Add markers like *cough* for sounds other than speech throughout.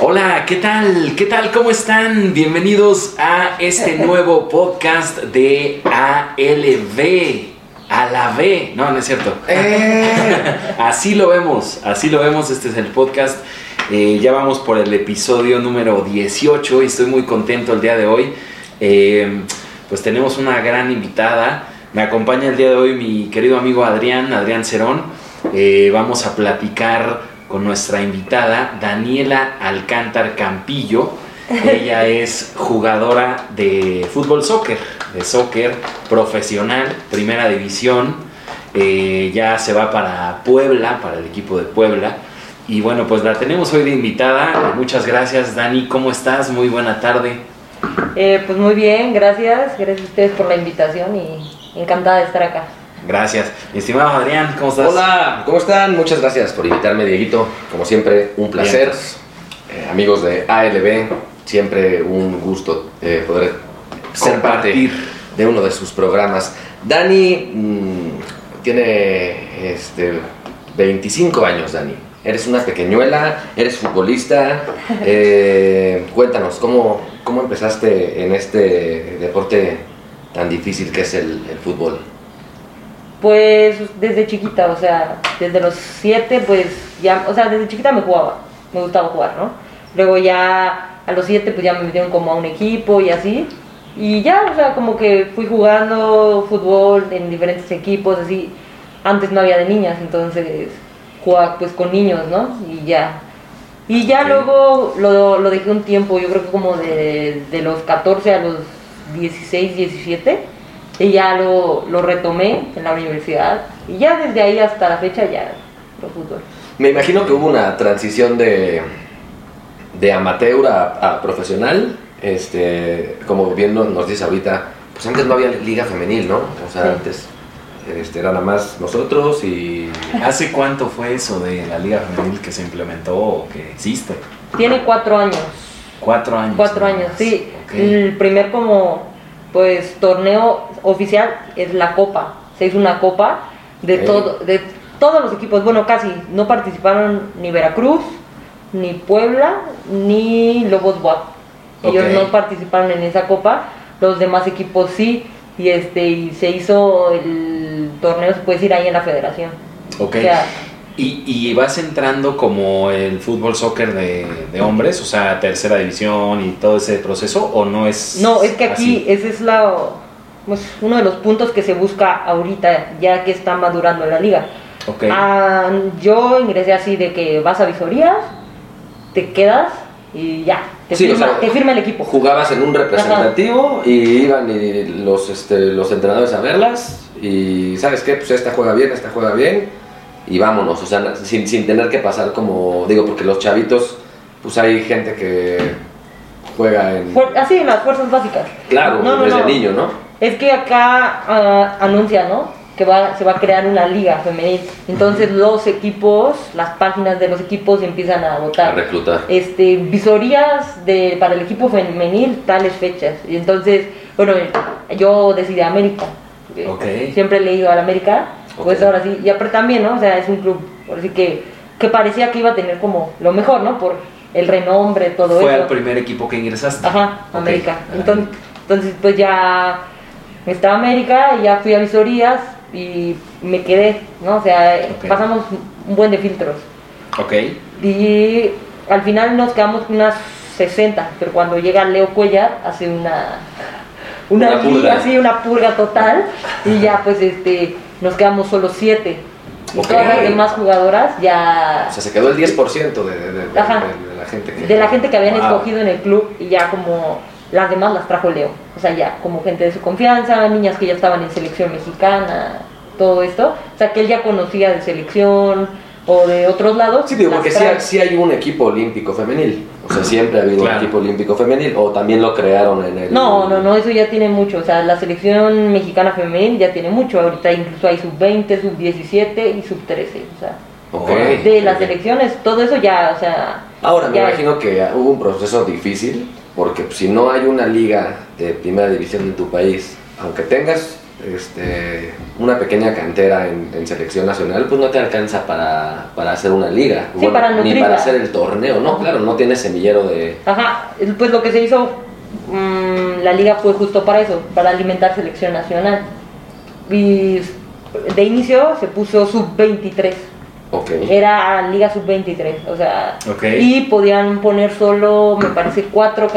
Hola, ¿qué tal? ¿Qué tal? ¿Cómo están? Bienvenidos a este *laughs* nuevo podcast de ALB. A la B. No, no es cierto. *laughs* así lo vemos, así lo vemos. Este es el podcast. Eh, ya vamos por el episodio número 18 y estoy muy contento el día de hoy. Eh, pues tenemos una gran invitada. Me acompaña el día de hoy mi querido amigo Adrián, Adrián Cerón. Eh, vamos a platicar con nuestra invitada Daniela Alcántar Campillo. *laughs* Ella es jugadora de fútbol soccer, de soccer profesional, primera división. Eh, ya se va para Puebla, para el equipo de Puebla. Y bueno, pues la tenemos hoy de invitada. Muchas gracias, Dani. ¿Cómo estás? Muy buena tarde. Eh, pues muy bien, gracias. Gracias a ustedes por la invitación y encantada de estar acá. Gracias. Mi estimado Adrián, ¿cómo estás? Hola, ¿cómo están? Muchas gracias por invitarme, Dieguito. Como siempre, un placer. Eh, amigos de ALB, siempre un gusto eh, poder ser parte de uno de sus programas. Dani mm, tiene este, 25 años, Dani. Eres una pequeñuela, eres futbolista. *laughs* Eh, cuéntanos, ¿cómo, ¿cómo empezaste en este deporte tan difícil que es el, el fútbol? Pues desde chiquita, o sea, desde los siete, pues ya, o sea, desde chiquita me jugaba, me gustaba jugar, ¿no? Luego ya a los siete, pues ya me metieron como a un equipo y así. Y ya, o sea, como que fui jugando fútbol en diferentes equipos, así. Antes no había de niñas, entonces jugaba pues con niños, ¿no? Y ya. Y ya luego lo, lo, dejé un tiempo, yo creo que como de, de los 14 a los 16, 17 y ya lo, lo, retomé en la universidad y ya desde ahí hasta la fecha ya lo fútbol. Me imagino que hubo una transición de, de amateur a, a, profesional, este, como bien nos dice ahorita, pues antes no había liga femenil, ¿no? O sea, sí. antes este, era nada más nosotros y... ¿Hace cuánto fue eso de la liga femenil que se implementó o que existe? Tiene cuatro años. Cuatro años. Cuatro años, sí. Okay. El primer como pues torneo oficial es la copa. Se hizo una copa de okay. todo, de todos los equipos, bueno casi, no participaron ni Veracruz, ni Puebla, ni Lobos Buap. Ellos okay. no participaron en esa copa, los demás equipos sí, y este, y se hizo el torneo, se puede decir ahí en la federación. Ok. O sea, ¿Y, ¿Y, vas entrando como el fútbol soccer de, de, hombres, o sea, tercera división y todo ese proceso, o no es No, es que aquí así? ese es la, pues, uno de los puntos que se busca ahorita, ya que está madurando la liga. Okay. Ah, yo ingresé así de que vas a visorías, te quedas y ya, te, sí, firma, o sea, te firma el equipo. Jugabas en un representativo Ajá. y iban y los, este, los entrenadores a verlas y ¿sabes qué? Pues esta juega bien, esta juega bien y vámonos, o sea, sin, sin tener que pasar como, digo, porque los chavitos, pues hay gente que juega en... Así, en las fuerzas básicas. Claro, no, no, desde no. niño, ¿no? Es que acá uh, anuncia, ¿no? Que va, se va a crear una liga femenil. Entonces los equipos, las páginas de los equipos empiezan a votar. A reclutar. Este, visorías de, para el equipo femenil, tales fechas. Y entonces, bueno, yo decidí América. Okay. Siempre he leído a la América pues ahora sí, y aparte también, ¿no? O sea, es un club, así que, que parecía que iba a tener como lo mejor, ¿no? Por el renombre, todo Fue eso. Fue el primer equipo que ingresaste. Ajá, okay. América. Entonces, entonces, pues ya estaba América y ya fui a visorías y me quedé, ¿no? O sea, okay. pasamos un buen de filtros. Ok. Y al final nos quedamos con unas 60, pero cuando llega Leo Cuellar hace una una, una así, una purga total y ya pues este nos quedamos solo siete. Y okay. todas las demás jugadoras ya... O sea, se quedó el 10% de, de, de, de, la gente que... De la gente que habían wow. escogido en el club y ya como las demás las trajo Leo. O sea, ya como gente de su confianza, niñas que ya estaban en selección mexicana, todo esto. O sea, que él ya conocía de selección o de otros lados. Sí, digo, porque sí, sí, hay un equipo olímpico femenil. O sea, siempre ha habido claro. un equipo olímpico femenil. O también lo crearon en el. No, no, no, eso ya tiene mucho. O sea, la selección mexicana femenil ya tiene mucho. Ahorita incluso hay sub-20, sub-17 y sub-13. O sea, okay. de las selecciones, todo eso ya, o sea. Ahora, me imagino que hubo un proceso difícil. Porque si no hay una liga de primera división en tu país, aunque tengas este, una pequeña cantera en, selección nacional, pues no te alcanza para, para hacer una liga. Sí, para ni para hacer el torneo, ¿no? Claro, no tienes semillero de... Ajá, pues lo que se hizo, mm, la liga fue justo para eso, para alimentar selección nacional. Y de inicio se puso sub-23. Okay. Era Liga Sub-23, o sea, y podían poner solo, me parece, cuatro,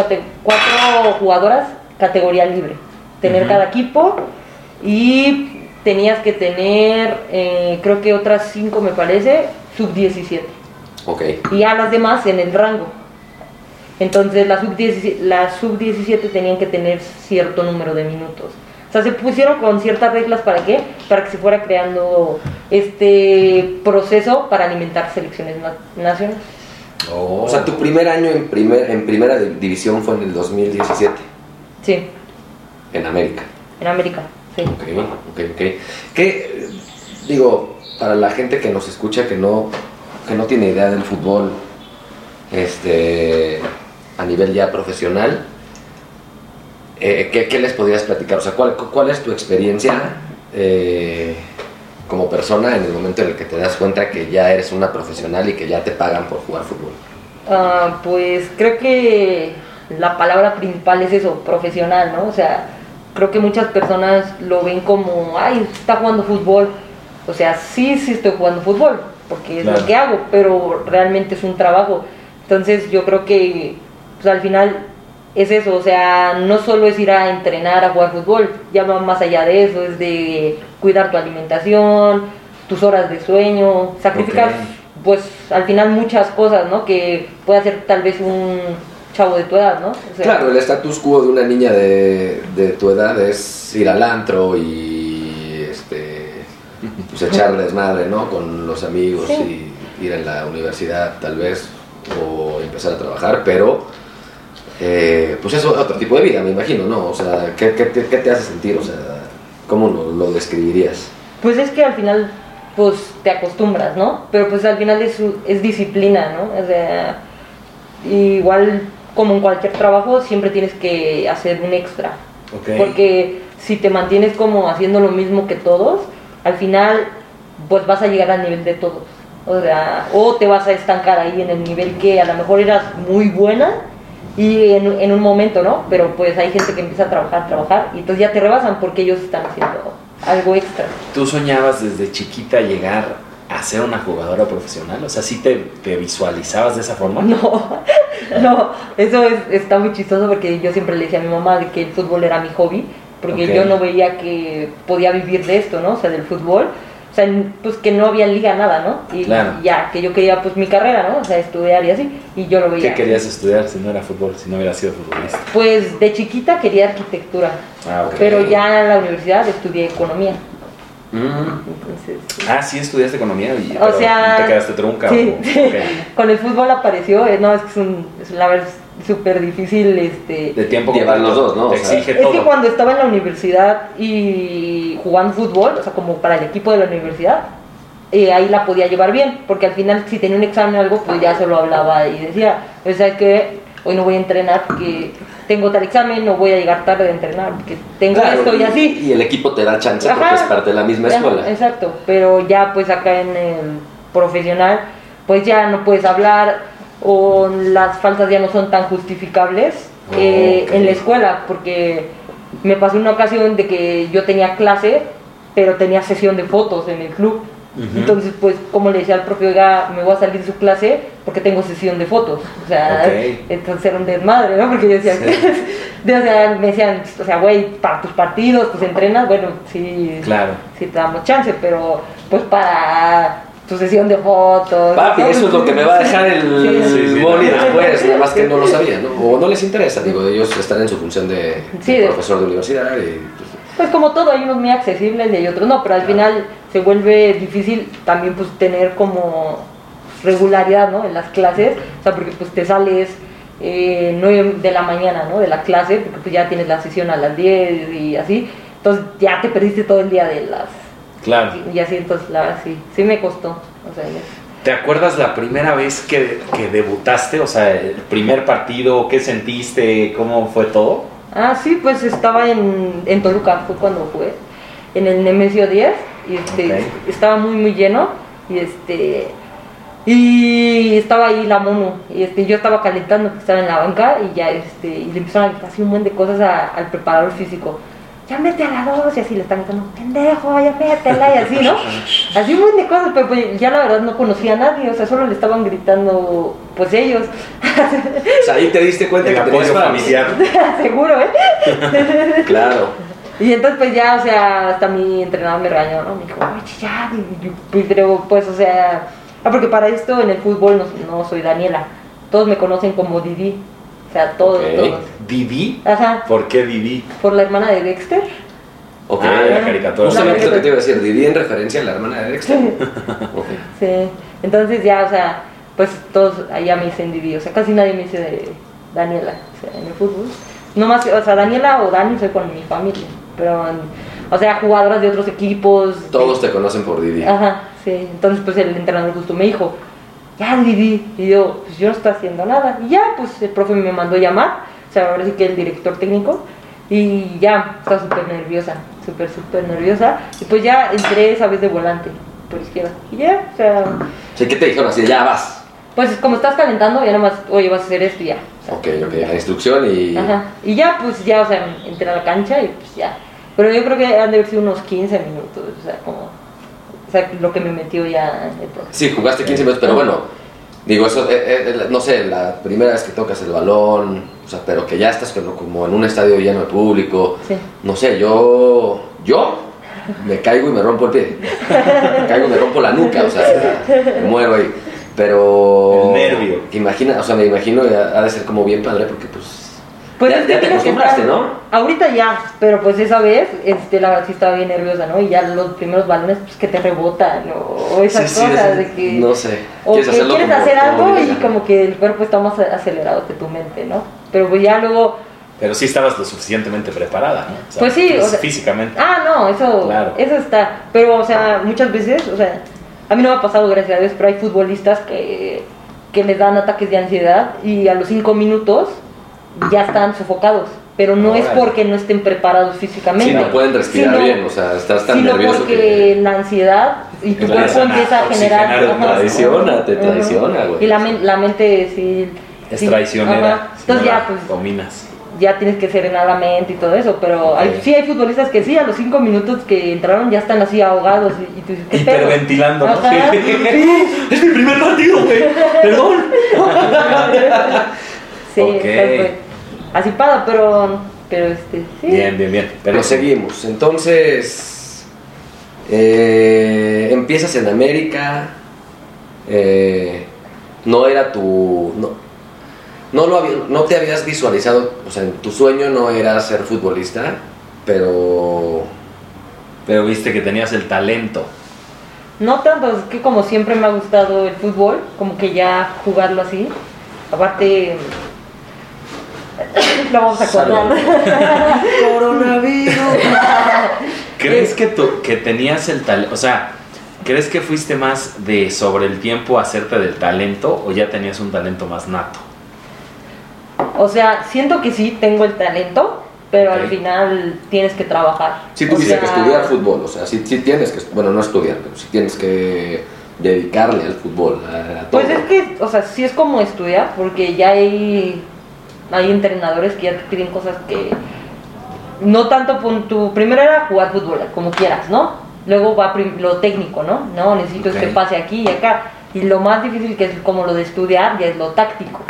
cuatro jugadoras categoría libre. Tener cada equipo y tenías que tener, eh, creo que otras cinco, me parece, Sub-17. Ok. Y a las demás en el rango. Entonces las sub-17 la sub -17 tenían que tener cierto número de minutos. O sea, se pusieron con ciertas reglas para qué? Para que se fuera creando este proceso para alimentar selecciones nacionales. O sea, tu primer año en, primer, en primera división fue en el 2017. Sí. En América. En América, sí. Ok, ok, ok. ¿Qué, digo, para la gente que nos escucha que no, que no tiene idea del fútbol este, a nivel ya profesional, eh, ¿qué, les podrías platicar? O sea, ¿cuál, cuál es tu experiencia eh, como persona en el momento en el que te das cuenta que ya eres una profesional y que ya te pagan por jugar fútbol? Ah, pues creo que la palabra principal es eso, profesional, ¿no? O sea, creo que muchas personas lo ven como, ay, está jugando fútbol. O sea, sí, sí estoy jugando fútbol, porque es lo que hago, pero realmente es un trabajo. Entonces yo creo que pues, al final es eso, o sea, no solo es ir a entrenar, a jugar fútbol, ya va más allá de eso, es de cuidar tu alimentación, tus horas de sueño, sacrificar pues al final muchas cosas, ¿no? Que puede hacer tal vez un chavo de tu edad, ¿no? claro, el status quo de una niña de, de, tu edad es ir al antro y este pues *laughs* echar desmadre, ¿no? Con los amigos y ir a la universidad tal vez o empezar a trabajar, pero eh, pues eso es otro tipo de vida, me imagino, ¿no? O sea, ¿qué, qué, qué te hace sentir? O sea, ¿cómo lo, lo, describirías? Pues es que al final, pues te acostumbras, ¿no? Pero pues al final es, es disciplina, ¿no? O sea, igual como en cualquier trabajo, siempre tienes que hacer un extra. Porque si te mantienes como haciendo lo mismo que todos, al final, pues vas a llegar al nivel de todos. O sea, o te vas a estancar ahí en el nivel que a lo mejor eras muy buena y en, en, un momento, ¿no? Pero pues hay gente que empieza a trabajar, trabajar y entonces ya te rebasan porque ellos están haciendo algo extra. ¿Tú soñabas desde chiquita llegar a ser una jugadora profesional? O sea, ¿sí te, te visualizabas de esa forma? *laughs* No, no, eso es, está muy chistoso porque yo siempre le decía a mi mamá de que el fútbol era mi hobby, porque yo no veía que podía vivir de esto, ¿no? O sea, del fútbol o sea, pues que no había liga, nada, ¿no? Y ya, que yo quería pues mi carrera, ¿no? O sea, estudiar y así, y yo lo veía. ¿Qué querías estudiar si no era fútbol, si no hubiera sido futbolista? Pues de chiquita quería arquitectura, ah, pero ya en la universidad estudié economía. Mm. Entonces, ah, sí, estudiaste economía y o sea, te quedaste trunca. Sí, con el fútbol apareció, eh, no, es que es, un, es la verdad súper difícil este de tiempo llevar los dos no exige es que cuando estaba en la universidad y jugando fútbol o sea como para el equipo de la universidad eh, ahí la podía llevar bien porque al final si tenía un examen o algo pues ya solo hablaba y decía o sea que hoy no voy a entrenar porque tengo tal examen no voy a llegar tarde a entrenar porque tengo esto y, así. y el equipo te da chance porque es parte de la misma escuela. exacto pero ya pues acá en el profesional pues ya no puedes hablar o las faltas ya no son tan justificables eh, en la escuela, porque me pasó una ocasión de que yo tenía clase, pero tenía sesión de fotos en el club. Entonces, pues, como le decía al propio, oiga, me voy a salir de su clase porque tengo sesión de fotos. O sea, entonces era un desmadre, ¿no? Porque yo decía, *laughs* o sea, me decían, o sea, güey, para tus partidos, pues entrenas, bueno, sí, claro. sí te damos chance, pero pues para tu sesión de fotos. Papi, eso es lo que me va a dejar el boli después, nada más que no lo sabía, ¿no? O no les interesa, digo, ellos están en su función de, profesor de universidad y... Pues, pues, como todo, hay unos muy accesibles y hay otros no, pero al final se vuelve difícil también pues tener como regularidad, ¿no? En las clases, o sea, porque pues te sales eh, 9 de la mañana, ¿no? De la clase, porque pues ya tienes la sesión a las 10 y así, entonces ya te perdiste todo el día de las Claro. Y, así, entonces, la sí, sí me costó. O sea, ¿Te acuerdas la primera vez que, que, debutaste? O sea, el primer partido, ¿qué sentiste? ¿Cómo fue todo? Ah, sí, pues estaba en, en Toluca, fue cuando jugué. en el Nemesio 10 y este, estaba muy muy lleno y este y estaba ahí la mono y este yo estaba calentando estaba en la banca y ya este y le empezaron a gritar así un buen de cosas a- al preparador físico ya mete a la dos y así le están gritando pendejo ya métela y así no *laughs* así un buen de cosas pero pues ya la verdad no conocía a nadie o sea solo le estaban gritando pues ellos *laughs* O sea, ahí te diste cuenta El que apoyo familiar. *laughs* seguro eh Claro. Y entonces pues ya, o sea, hasta mi entrenador me regañó, ¿no? Me dijo, oye, ya, y- y- y- pero pues, o sea, ah, porque para esto en el fútbol no, no soy Daniela, todos me conocen como Didi, o sea, todos, Ok. todos. ¿Didi? Ajá, ¿Por qué Didi? por la hermana de Dexter. Ok. Ah, de la caricatura. Justamente lo que te iba a decir, Didi en referencia a la hermana de Dexter. *laughs* Ok. Sí, entonces ya, o sea, pues todos allá me dicen Didi, o sea, casi nadie me dice de Daniela, o sea, en el fútbol. No más, o sea, Daniela o Dani soy con mi familia, pero, o sea, jugadoras de otros equipos. de- Todos te conocen por Didi. Ajá, sí. Entonces, pues el entrenador justo me dijo, ya, Didi. Y yo, pues yo no estoy haciendo nada. Y ya, pues el profe me mandó llamar, o sea, ahora sí que el director técnico. Y ya, estaba súper nerviosa, súper, súper nerviosa. Y pues ya entré esa vez de volante, por izquierda. Y ya, o sea, Sí, ¿qué te dijeron? Así, ya vas. pues como estás calentando, ya nada más, oye, vas a hacer esto y ya. O sea, Ok, ok, la instrucción y... Ajá. Y ya, pues ya, o sea, entré a la cancha y pues ya. Pero yo creo que han de haber sido unos 15 minutos, o sea, como. Sea, lo que me metió ya el profe. Sí, jugaste 15 minutos, pero bueno, digo, eso, eh, eh, no sé, la primera vez que tocas el balón, o sea, pero que ya estás como, como en un estadio lleno de público, Sí. no sé, yo, yo me caigo y me rompo el pie, me caigo y me rompo la nuca, o sea, me muero ahí, pero... El nervio. Imagina, o sea, me imagino, ha de ser como bien padre, porque pues... Pues ya, ya te acostumbraste, estar- ¿no? Ahorita ya, pero pues esa vez, este, la verdad sí estaba bien nerviosa, ¿no? Y ya los primeros balones, pues que te rebotan, o, o esas Sí, sí, cosas es- de que. No sé. O que quieres hacerlo como- hacer como algo y diga. como que el cuerpo está más acelerado que tu mente, ¿no? Pero pues ya luego. Pero sí estabas lo suficientemente preparada, ¿no? O sea, Pues sí, o sea- físicamente. Ah, no, eso, Claro. eso está. Pero, o sea, muchas veces, o sea, a mí no me ha pasado, gracias a Dios, pero hay futbolistas que, que les dan ataques de ansiedad y a los cinco minutos ya están sofocados. Pero no es porque no estén preparados físicamente. Sí, no pueden respirar sino- bien, o sea, estás tan sino nervioso porque que... la ansiedad y tu cuerpo empieza a generar. ajá, traiciona, te traiciona, güey. Y la, la mente sí. Es sí, traicionera. ajá. si Entonces ya, pues Dominas. ya tienes que serenar la mente y todo eso, pero hay, sí hay futbolistas que sí, a los cinco minutos que entraron ya están así ahogados y, y tú dices, ¿qué pedo? Hiperventilando, ¿no? Ajá, Sí. sí, *laughs* Es mi primer partido, güey. Perdón. *laughs* sí, Ok. entonces, pues, así pasa, pero, pero este, sí. Bien, bien, bien. Pero seguimos. Entonces, eh, empiezas en América. eh, no era tu. No, no, lo había- no te habías visualizado. O sea, en tu sueño no era ser futbolista. Pero. Pero viste que tenías el talento. No tanto, es que como siempre me ha gustado el fútbol, como que ya jugarlo así. Aparte, *coughs* lo vamos a cortar. *laughs* ¡Coronavirus! ¿Crees que, tu- que tenías el talento? O sea, ¿crees que fuiste más de sobre el tiempo hacerte del talento o ya tenías un talento más nato? O sea, siento que sí tengo el talento, pero al final tienes que trabajar. Si O tuviste sea, que estudiar fútbol, o sea, si tienes que. Bueno, no estudiar, pero si tienes que dedicarle al fútbol. A, a todo. Pues es que, o sea, sí es como estudiar, porque ya hay, hay entrenadores que ya te piden cosas que no tanto tu primero era jugar fútbol, como quieras, ¿no? Luego va lo técnico, ¿no? No, necesito Ok. que pase aquí y acá. Y lo más difícil que es como lo de estudiar ya es lo táctico.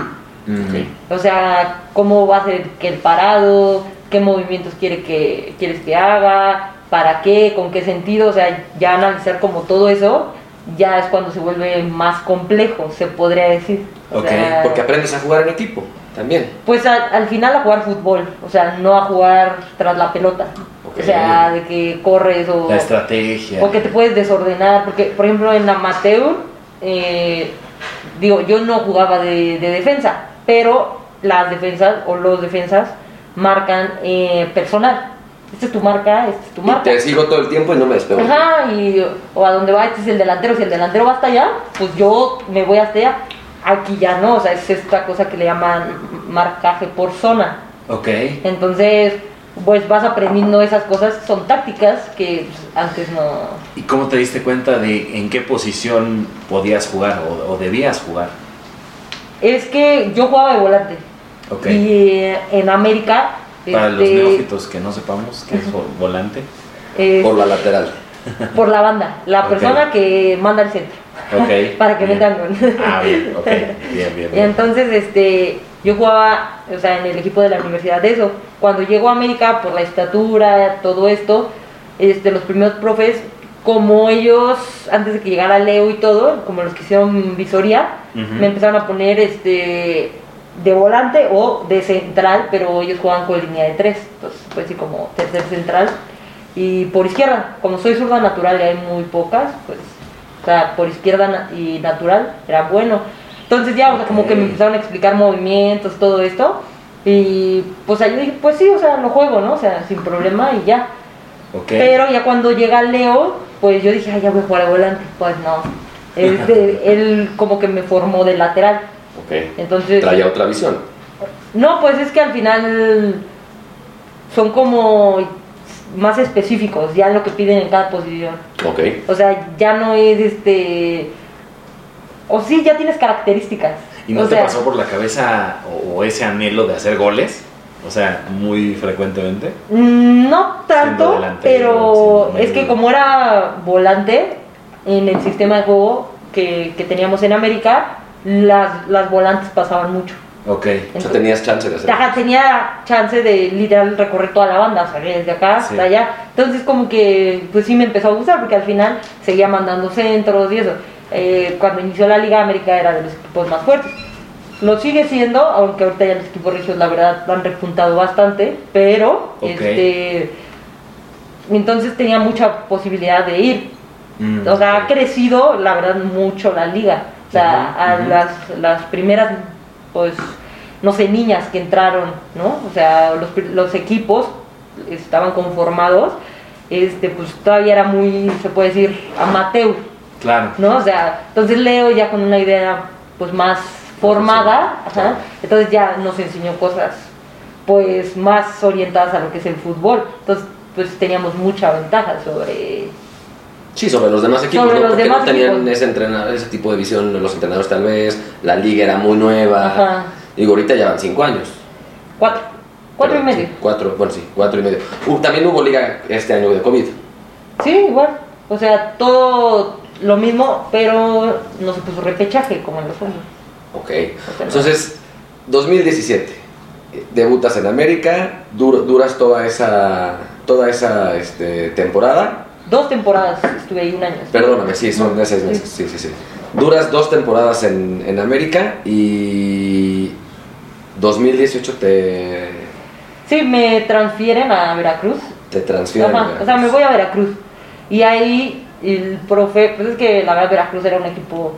O sea, cómo va a ser que el parado, qué movimientos quiere que, quieres que haga, para qué, con qué sentido, o sea, ya analizar como todo eso, ya es cuando se vuelve más complejo, se podría decir. O Ok, sea, Porque aprendes a jugar en equipo también. pues a- al final a jugar fútbol, o sea, no a jugar tras la pelota. Ok. O sea, de que corres o, La estrategia. o que te puedes desordenar, porque por ejemplo en amateur, eh, digo, yo no jugaba de, de defensa, pero las defensas o los defensas marcan eh, personal. Esta es tu marca, esta es tu Y marca. te sigo todo el tiempo y no me despego. Ajá, y o a donde va, este es el delantero, si el delantero va hasta allá, pues yo me voy hasta allá. Aquí ya no, o sea, es esta cosa que le llaman marcaje por zona. Ok. Entonces, pues vas aprendiendo esas cosas, son tácticas que antes no... ¿Y cómo te diste cuenta de en qué posición podías jugar o, o debías jugar? Es que yo jugaba de volante. Ok. Y eh, en América... Para los este, neófitos que no sepamos qué es vo- volante. Por la lateral. *laughs* por la banda, la persona que manda el centro. Ok. *laughs* Para que bien. metan gol. Ah, bien, ok. *laughs* Bien, bien, Y entonces, este, yo jugaba, o sea, en el equipo de la universidad de eso. Cuando llego a América, por la estatura, todo esto, este, los primeros profes, como ellos, antes de que llegara Leo y todo, como los que hicieron visoría, me empezaron a poner, este, de volante o de central, pero ellos jugaban con línea de tres, entonces, pues sí, como tercer central. Y por izquierda, como soy zurda natural y hay muy pocas, pues, o sea, por izquierda y natural era bueno. Entonces ya, o sea, como que me empezaron a explicar movimientos, todo esto. Y pues ahí dije, pues sí, o sea, lo juego, ¿no? O sea, sin problema y ya. Pero ya cuando llega Leo, pues yo dije, ay, ya voy a jugar de volante. Pues no. *laughs* Este, él como que me formó de lateral. Ok. Entonces. Traía otra visión. No, pues es que al final son como más específicos, ya lo que piden en cada posición. Ok. O sea, ya no es este. O sí, ya tienes características. ¿Y no o te sea, pasó por la cabeza o, ese anhelo de hacer goles? O sea, muy frecuentemente. mm, No tanto, pero es que como era volante en el sistema de juego que, que teníamos en América, las, las volantes pasaban mucho. Ok. O sea, Entonces- tenías chance de hacer. Ajá, tenía chance de literal recorrer toda la banda, o sea, desde acá Sí. hasta allá. Entonces como que pues sí me empezó a gustar porque al final seguía mandando centros y eso. Eh, cuando inició la Liga América era de los equipos más fuertes. Lo sigue siendo, aunque ahorita ya los equipos regios la verdad han repuntado bastante, pero este entonces tenía mucha posibilidad de ir. Mm, O sea, ha crecido, la verdad, mucho la liga. O sea, a las, las primeras, pues, no sé, niñas que entraron, ¿no? O sea, los, los equipos estaban conformados, este, pues todavía era muy, se puede decir, amateur, Claro. ¿no? O sea, entonces Leo ya con una idea, pues, más formada, ajá, entonces ya nos enseñó cosas, pues, más orientadas a lo que es el fútbol. Entonces, pues, teníamos mucha ventaja sobre Sí, sobre los demás equipos, Sobre ¿no? Porque demás no tenían ese, entrena- ese tipo de visión los entrenadores tal vez, la liga era muy nueva. Ajá. Digo, ahorita ya van cinco años. Cuatro. Cuatro y Pero, medio. sí, cuatro, bueno, sí, cuatro y medio. Uh, también hubo liga este año de COVID. Sí, igual. O sea, todo lo mismo, pero no se puso repechaje como en los hombres. Ok. Entonces, 2017. eh, Debutas en América, dur- duras toda esa, toda esa este, temporada. Dos temporadas estuve ahí un año. Perdóname, sí, son de seis meses. Sí, sí, sí. Duras dos temporadas en, en América y 2018 te, Sí, me transfieren a Veracruz. te transfieren. Ajá, o sea, me voy a Veracruz. Y ahí el profe, pues es que la verdad Veracruz era un equipo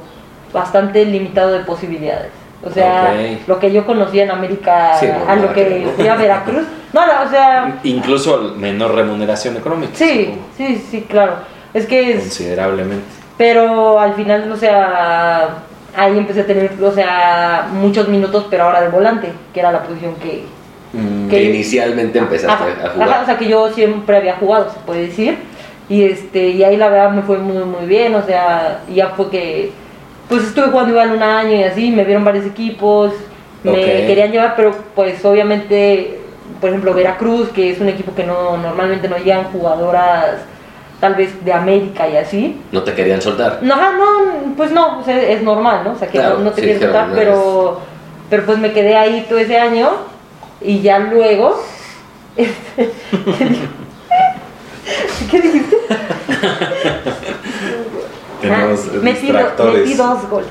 bastante limitado de posibilidades. O sea, lo que yo conocía en América Sí, no, a lo que fui a Veracruz. No, no, o sea, Incluso menor remuneración económica. sí, supongo, sí, sí, claro. Es que es, Considerablemente. Pero al final, o sea, ahí empecé a tener, o sea, muchos minutos, pero ahora de volante, que era la posición que... Mm, Que inicialmente empezaste Ajá, a jugar. ajá, o sea, que yo siempre había jugado, se puede decir. Y, este, y ahí la verdad me fue muy, muy bien, o sea, ya fue que, pues estuve jugando igual un año y así, me vieron varios equipos, me querían llevar, pero pues obviamente, por ejemplo, Veracruz, que es un equipo que no normalmente no llegan jugadoras tal vez de América y así, No te querían soltar. no, no, pues no, o sea, es normal, ¿no? O sea, que Claro, no, no te sí, quieres claro, soltar, no pero, pero pues me quedé ahí todo ese año y ya luego... *laughs* este, *laughs* ¿Qué dijiste? *laughs* Ah, metí, do- metí dos goles.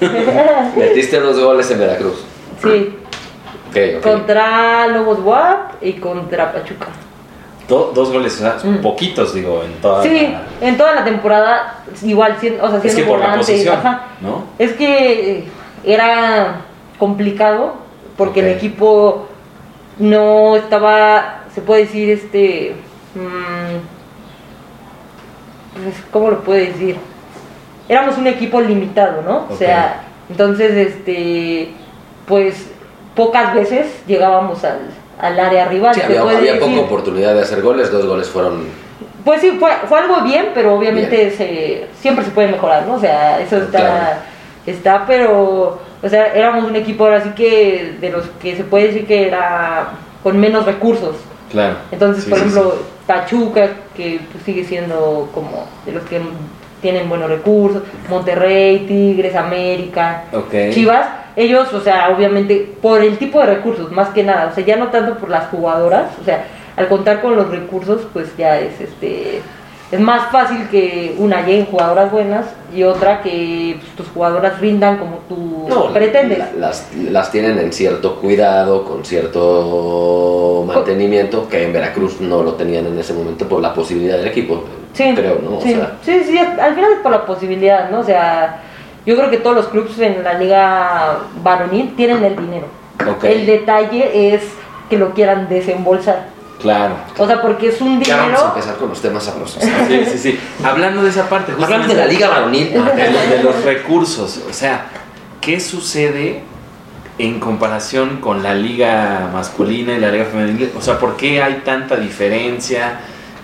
*laughs* Metiste dos goles en Veracruz. sí, Ok, ok. contra Lobos WAP y contra Pachuca. Do- dos goles, o sea, Mm. poquitos, digo, en toda Sí, la- en toda la temporada, igual, siendo, o sea, Es siendo que por la posición, ajá. ¿no? Es que era complicado porque el equipo no estaba, se puede decir, este, mm, ¿cómo lo puedo decir? Éramos un equipo limitado, ¿no? O sea, entonces, este, pues, pocas veces llegábamos al, al área rival. Sí, había, poca oportunidad de hacer goles, dos goles fueron... Pues sí, fue, fue algo bien, pero obviamente se, siempre se puede mejorar, ¿no? O sea, eso está, Claro. está, pero, o sea, éramos un equipo ahora sí que de los que se puede decir que era con menos recursos. Claro. Entonces, Sí, por sí, ejemplo, Pachuca, que pues, sigue siendo como de los que tienen buenos recursos, Monterrey, Tigres, América. Chivas, ellos, o sea, obviamente por el tipo de recursos, más que nada, o sea, ya no tanto por las jugadoras, o sea, al contar con los recursos, pues ya es este es más fácil que una lleguen jugadoras buenas y otra que pues, tus jugadoras rindan como tú No, pretendes. la- las, las tienen en cierto cuidado, con cierto mantenimiento, que en Veracruz no lo tenían en ese momento por la posibilidad del equipo, Sí, creo, ¿no? O sí, sea, sí, sí, al final es por la posibilidad, ¿no? O sea, yo creo que todos los clubes en la liga varonil tienen el dinero. El detalle es que lo quieran desembolsar. Claro. O sea, porque es un ya vamos a dinero... empezar con los temas sabrosos. Sí, sí, sí. *laughs* Hablando de esa parte, Hablando de la liga varonil, de, de los recursos, o sea, ¿qué sucede en comparación con la liga masculina y la liga femenil? O sea, ¿por qué hay tanta diferencia?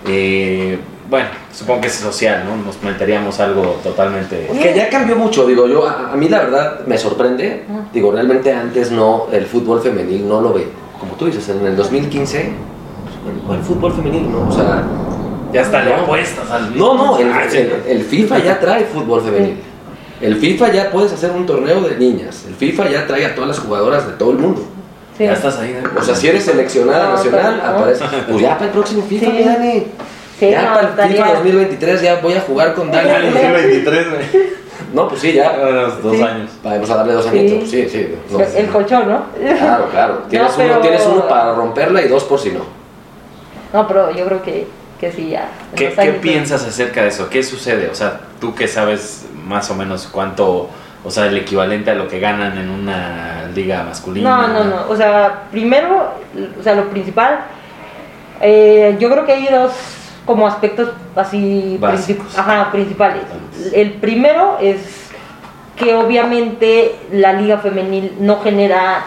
Eh, bueno, supongo que es social, ¿no? Nos meteríamos algo totalmente... Que ya cambió mucho, digo yo, a, a mí la verdad me sorprende, digo, realmente antes no, el fútbol femenil no lo ve, como tú dices, en el 2015, ¿cuál fútbol femenil? No, o sea, Ya hasta le No. apuestas al... no, no, el, sí. el- el FIFA ya trae fútbol femenil. El FIFA ya puedes hacer un torneo de niñas, el FIFA ya trae a todas las jugadoras de todo el mundo. Sí. Ya estás ahí. ¿no? O sea, si eres seleccionada No, nacional, no. aparece, *laughs* pues ya para el próximo FIFA, Sí. mi Dani. Sí, ya no, para el FIFA estaría- 2023 ya voy a jugar con Dani. Ah, 2023, güey. No, pues sí, ya. Dos Sí. años. Vamos a darle dos Sí. añitos. Sí, sí. no. El colchón, ¿no? Claro, claro. *laughs* Tienes, No, pero- uno, tienes uno para romperla y dos por si no. No, pero yo creo que, que sí, ya. ¿Qué, piensas acerca de eso? ¿Qué sucede? O sea, tú que sabes más o menos cuánto, o sea, el equivalente a lo que ganan en una liga masculina. No, no, no. O sea, primero, o sea, lo principal, eh, yo creo que hay dos como aspectos así princip- ajá, principales. El primero es que obviamente la liga femenil no genera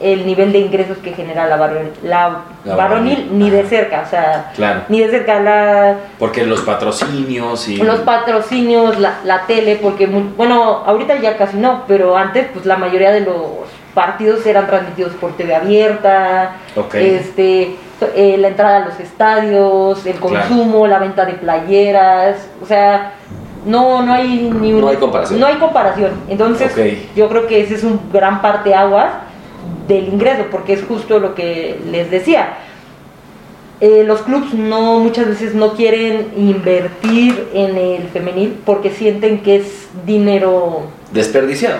el nivel de ingresos que genera la varonil, la La varonil varonil, ni de cerca, o sea, Claro. ni de cerca la Porque los patrocinios y... los patrocinios, la, la tele, porque bueno, ahorita ya casi no, pero antes pues la mayoría de los partidos eran transmitidos por TV abierta, Ok. este, eh, la entrada a los estadios, el Claro. consumo, la venta de playeras, o sea, no, no hay ni un- No hay comparación. No hay comparación. Entonces, yo creo que ese es un gran parteaguas del ingreso, porque es justo lo que les decía. Eh, los clubs no muchas veces no quieren invertir en el femenil porque sienten que es dinero Desperdiciado.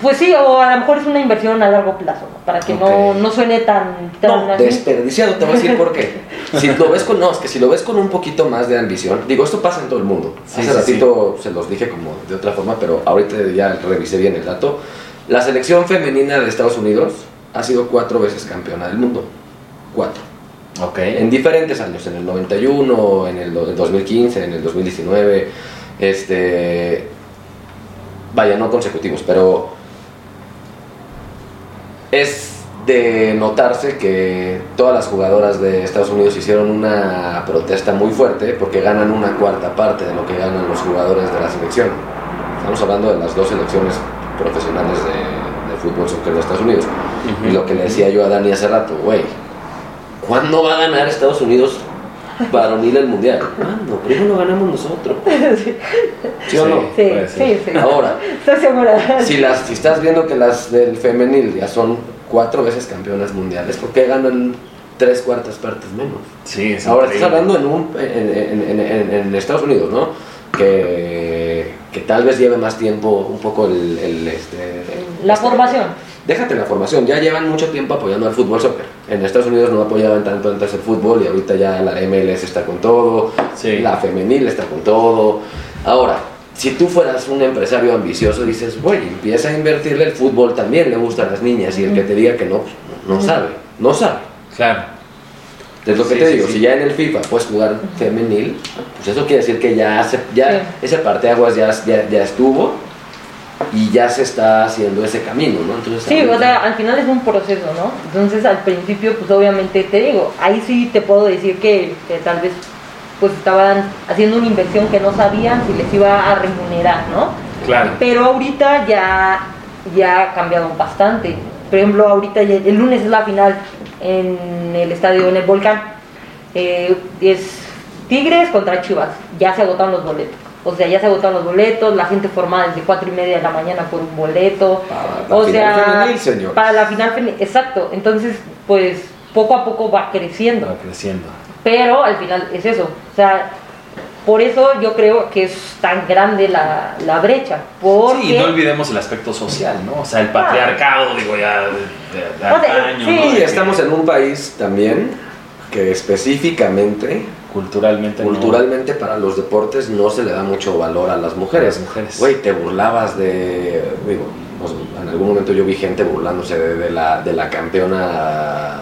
pues sí o a lo mejor es una inversión a largo plazo ¿no? para que no, no suene tan, tan No, desperdiciado, te voy a decir por qué. *laughs* Si lo ves con, no, es que si lo ves con un poquito más de ambición, digo, esto pasa en todo el mundo. Sí, Hace sí, ratito se los dije como de otra forma, pero ahorita ya revisé bien el dato. La selección femenina de Estados Unidos ha sido cuatro veces campeona del mundo. Cuatro. Ok. En diferentes años, en el 91, en el do- 2015, en el 2019, este, vaya, no consecutivos, pero es de notarse que todas las jugadoras de Estados Unidos hicieron una protesta muy fuerte porque ganan una cuarta parte de lo que ganan los jugadores de la selección. Estamos hablando de las dos selecciones profesionales de, de fútbol soccer de Estados Unidos. Ujú. Y lo que le decía yo a Dani hace rato, güey, ¿cuándo va a ganar Estados Unidos varonil el mundial? ¿Cuándo? Primero lo ganamos nosotros. *laughs* ¿Sí o no? sí, sí, sí. Ahora, si, las, si estás viendo que las del femenil ya son cuatro veces campeonas mundiales, ¿por qué ganan tres cuartas partes menos? Sí, es Ahora estás increíble. hablando en, un, en, en- en- en- en Estados Unidos, ¿no? Que, que tal vez lleve más tiempo un poco el... el, este, La este- formación. Déjate la formación, ya llevan mucho tiempo apoyando al fútbol soccer. En Estados Unidos no apoyaban tanto antes el fútbol y ahorita ya la MLS está con todo, Sí. la femenil está con todo. Ahora, si tú fueras un empresario ambicioso, dices, güey, empieza a invertirle el fútbol también, le gusta a las niñas y el que te diga que no, pues, no sabe, no sabe. Claro. Es lo que Sí, te sí, digo, sí. si ya en el FIFA puedes jugar femenil, pues eso quiere decir que ya, se- ya Sí. ese parteaguas ya, ya, ya estuvo y ya se está haciendo ese camino, ¿no? Entonces, sí, o sea, al final es un proceso, ¿no? Entonces al principio, pues obviamente te digo, ahí sí te puedo decir que, tal vez pues estaban haciendo una inversión que no sabían si les iba a remunerar, ¿no? Claro. Pero ahorita ya, ya ha cambiado bastante. Por ejemplo, ahorita el lunes es la final en el estadio, en el Volcán. Eh, es Tigres contra Chivas. Ya se agotaron los boletos. O sea, ya se agotaron los boletos, la gente formada desde cuatro y media de la mañana por un boleto. Para la o final sea, femenil, señor. para la final femenil, exacto. Entonces, pues poco a poco va creciendo. Va creciendo. Pero al final es eso. O sea, por eso yo creo que es tan grande la, la brecha. Porque... Sí, y no olvidemos el aspecto social, ¿no? O sea, el patriarcado, digo, ya de, sea, antaño, sí, ¿no? De Y que estamos en un país también que específicamente, culturalmente, no- culturalmente para los deportes no se le da mucho valor a las mujeres. Mujeres. Güey, te burlabas de, digo, pues, en algún momento yo vi gente burlándose de, de la, de la campeona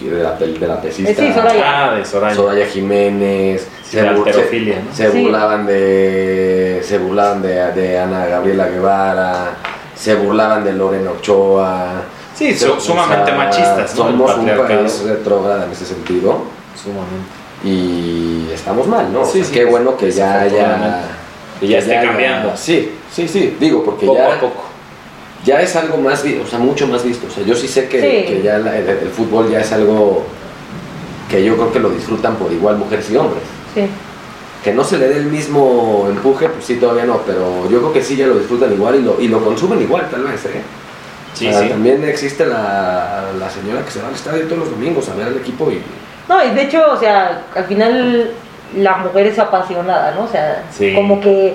de la, de la pesista. Sí, Soraya. Ah, de Soraya. Soraya Jiménez, Sí, de bur- halterofilia, ¿no? se Sí. burlaban de se burlaban de, de Ana Gabriela Guevara, se burlaban de Lorena Ochoa. Sí, sumamente o sea, machistas, Somos un país retrógrado en ese sentido Sumamente. y estamos mal, ¿no? O Sí, sea, sí, qué bueno que ya haya. Que ya esté cambiando. Sí, sí, sí, digo porque Poco ya a poco. ya es algo más, o sea, mucho más visto. O sea, yo sí sé que, Sí. que ya la- el, el fútbol ya es algo que yo creo que lo disfrutan por igual mujeres y hombres. Sí. Que no se le dé el mismo empuje, pues sí, todavía no, pero yo creo que sí ya lo disfrutan igual y lo, y lo consumen igual, tal vez, ¿eh? Sí, O sea, sí. También existe la, la señora que se va al estadio todos los domingos a ver al equipo y... No, y de hecho, o sea, al final la mujer es apasionada, ¿no? O sea, Sí. como que,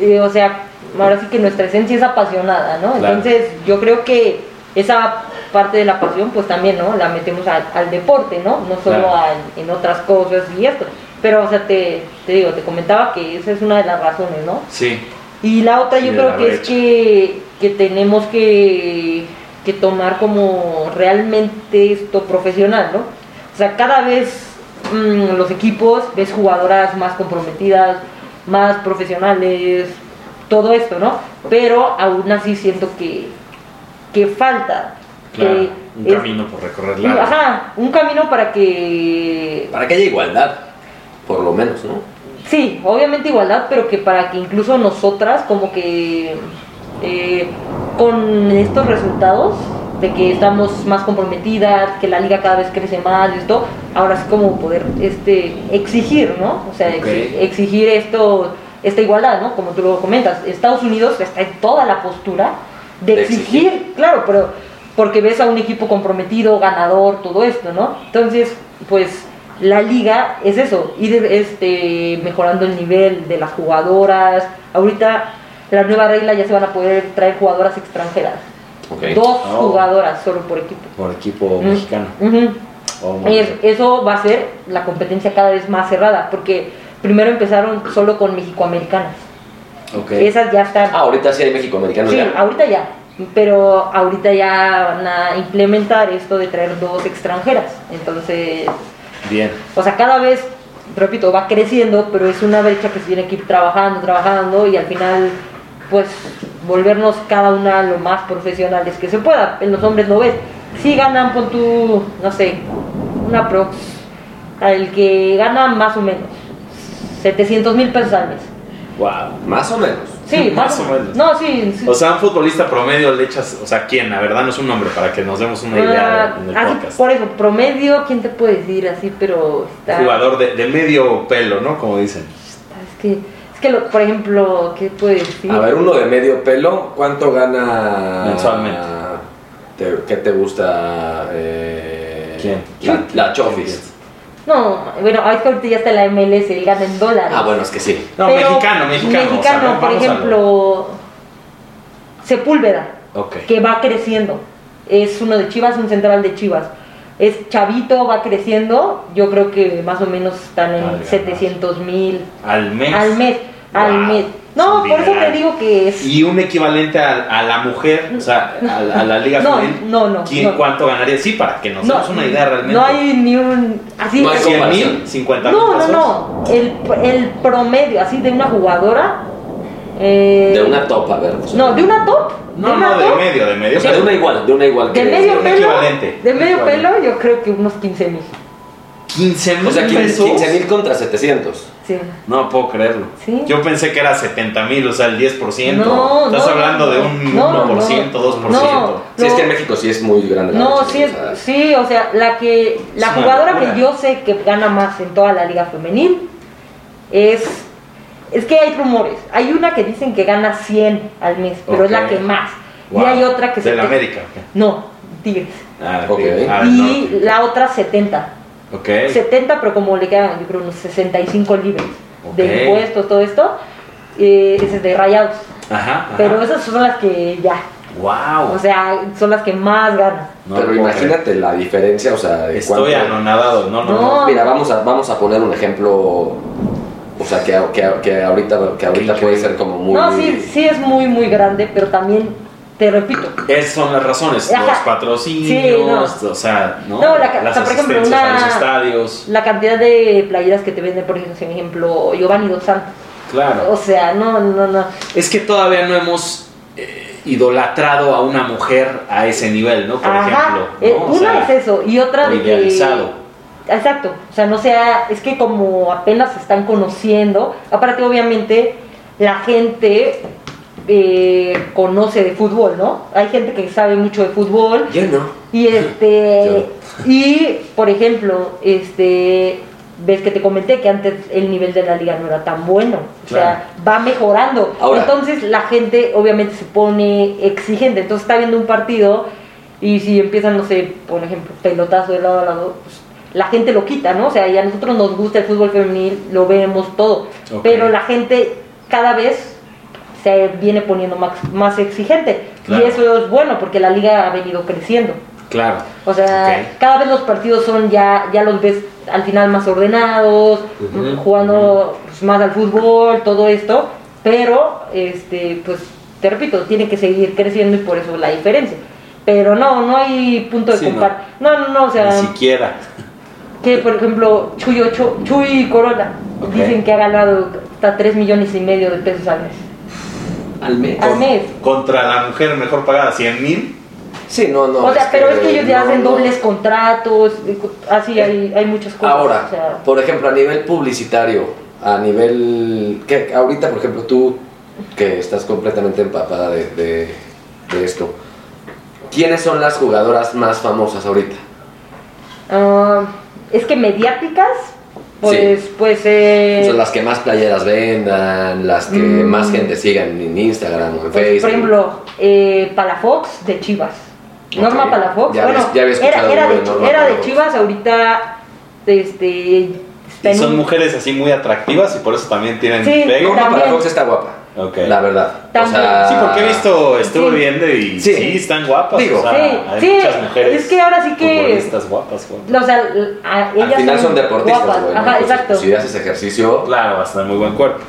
eh, o sea, ahora sí que nuestra esencia es apasionada, ¿no? Claro. Entonces, yo creo que esa parte de la pasión, pues también, ¿no? La metemos al, al deporte, ¿no? No solo Claro. a- en otras cosas y esto. Pero, o sea, te, te digo, te comentaba que esa es una de las razones, ¿no? Sí. Y la otra Sí, yo creo que es que, que tenemos que, que tomar como realmente esto profesional, ¿no? O sea, cada vez mm, los equipos ves jugadoras más comprometidas, más profesionales, todo esto, ¿no? Pero aún así siento que, que falta. Claro. que Un es- camino por recorrer largo. Ajá, un camino para que Para que haya igualdad, por lo menos, ¿no? Sí, obviamente igualdad, pero que para que incluso nosotras como que eh, con estos resultados de que estamos más comprometidas, que la liga cada vez crece más y esto, ahora sí como poder este exigir, ¿no? O sea, exigir esto, esta igualdad, ¿no? Como tú lo comentas, Estados Unidos está en toda la postura de, De exigir, exigir. claro, pero porque ves a un equipo comprometido, ganador, todo esto, ¿no? Entonces, pues la liga es eso, ir este, mejorando el nivel de las jugadoras. Ahorita la nueva regla ya se van a poder traer jugadoras extranjeras. Dos Oh. jugadoras solo por equipo. Por equipo Mm. mexicano. Oh, Es- bien. eso va a ser la competencia cada vez más cerrada, porque primero empezaron solo con mexicoamericanas. Ok. Esas ya están. Ah, ahorita sí hay mexicoamericanos Sí, ya. ahorita ya. Pero ahorita ya van a implementar esto de traer dos extranjeras. Entonces, Bien. o sea, cada vez, repito, va creciendo, pero es una brecha que se tiene que ir trabajando, trabajando y al final, pues, volvernos cada una lo más profesionales que se pueda. En los hombres lo ves. Si ganan, pon tú, no sé, una prox, al que gana más o menos 700 mil pesos al mes. Wow. Más o menos. Sí, *laughs* Más o menos. No, sí, sí. O sea, un futbolista promedio le echas, o sea, ¿quién? La verdad no es un nombre para que nos demos una idea Ah, en el así, podcast. por eso, promedio, ¿quién te puede decir así? Pero está... Jugador de, de medio pelo, ¿no? Como dicen. Es que, que lo- por ejemplo, ¿qué puede decir? A ver, uno de medio pelo, ¿cuánto gana Mensualmente. te- ¿Qué te gusta? eh, ¿Quién? La, la Chofis. No, bueno, es que ahorita ya está la MLS, él gana en dólares. Ah, bueno, es que sí. No, Pero mexicano, mexicano. o sea, Mexicano, por ejemplo, Sepúlveda, que va creciendo. Es uno de Chivas, un central de Chivas. Es chavito, va creciendo. Yo creo que más o menos están en Válgame. 700 mil Al mes. al mes. Al Wow, No, por eso te digo que es. Y un equivalente a, a la mujer, o sea, a, la- a la Liga No, Femenil. no, no, ¿quién, no. ¿Cuánto ganaría? Sí, para que nos demos una idea realmente. No hay ni un. Así, No hay 100 comparación. mil, 50 mil No, no, no. El, el promedio así de una jugadora Eh, De una top, a ver. o sea, No, de una top. No, una no, de top, medio, de medio. O sea, de una igual, de una igual De medio un pelo. equivalente. De medio equivalente. pelo, yo creo que unos 15 mil. 15 mil O sea, pesos. 15 mil contra 700. Sí. No puedo creerlo. Sí. Yo pensé que era 70 mil, o sea, el 10%. No, Estás no, hablando no, de un no, 1%, no. 2%. No. Sí, es que en México sí es muy grande la No, sí, o es, sea, sí, o sea, la que la jugadora locura. que yo sé que gana más en toda la liga femenil es es que hay rumores. Hay una que dicen que gana 100 al mes, pero es la que más. Wow. Y hay otra que De la te- América. No, Tigres. Ah, Ok. ah, y la otra 70. Ok. 70, pero como le quedan, yo creo, unos 65 libres de impuestos, todo esto. Eh, ese es de rayados. Ajá. ajá. Pero esas son las que ya. Wow. O sea, son las que más ganan. No pero imagínate la diferencia, o sea, de Estoy cuánto- anonadado. No, no, no. No. Mira, vamos a, vamos a poner un ejemplo, o sea, que, que, que ahorita, que ahorita puede ser como muy... No, sí, sí es muy, muy grande, pero también, te repito, Esas son las razones. Ajá. Los patrocinios, Sí, o sea, ¿no? No, la las o sea, por ejemplo, asistencias a los estadios. la cantidad de playeras que te venden, por ejemplo, Giovanni Dos Santos. Claro. O sea, no, no, no. Es que todavía no hemos eh, idolatrado a una mujer a ese nivel, ¿no? Por Ajá, ejemplo. eh, una sea, es eso, y otra de que... idealizado. Exacto, o sea, no sea, es que como apenas se están conociendo, aparte obviamente la gente eh, conoce de fútbol, ¿no? Hay gente que sabe mucho de fútbol Yo no. y este *laughs* y por ejemplo, este ves que te comenté que antes el nivel de la liga no era tan bueno, o sea, va mejorando. Ahora- entonces la gente obviamente se pone exigente, entonces está viendo un partido y si empiezan, no sé, por ejemplo, pelotazo de lado a lado, pues, la gente lo quita, ¿no? O sea, y a nosotros nos gusta el fútbol femenil, lo vemos todo, pero la gente cada vez se viene poniendo más, más exigente Claro. y eso es bueno porque la liga ha venido creciendo. Claro. O sea, cada vez los partidos son ya, ya los ves al final más ordenados, jugando pues, más al fútbol, todo esto, pero este, pues te repito, tiene que seguir creciendo y por eso la diferencia. Pero no, no hay punto de Sí, no. compar. No. no, no, o sea, Ni siquiera. que por ejemplo Chuy, Ocho- Chuy Corona dicen que ha ganado hasta 3 millones y medio de pesos al mes. Al mes. Al mes. Contra la mujer mejor pagada, 100 mil. Sí, no, no. o sea, pero es que ellos ya no, hacen no. dobles contratos, así hay, hay muchas cosas. Ahora, o sea, por ejemplo, a nivel publicitario, a nivel... que Ahorita, por ejemplo, tú, que estás completamente empapada de, de- de esto, ¿quiénes son las jugadoras más famosas ahorita? Ah, es que mediáticas, pues, pues eh, Son las que más playeras vendan, las que Mm. más gente sigan en Instagram o en pues, Facebook. por ejemplo, eh, Palafox de Chivas. Norma Ok. Palafox, Ya bueno, había- ya había era, escuchado era de, nombre de Norma era de Palafox. Chivas, ahorita este, Y son mujeres así muy atractivas y por eso también tienen Sí. pegue. Norma también. Palafox está guapa, Ok. la verdad. También. O sea, Sí, porque he visto, estuve Sí. viendo y Sí. sí, están guapas. Digo. o sea, Sí, hay sí, muchas mujeres. es que ahora sí que- futbolistas guapas, guapas. o sea, a- Al final son deportistas, guapas. güey. Ajá, exacto. pues, si haces ejercicio, Claro, hasta muy buen cuerpo.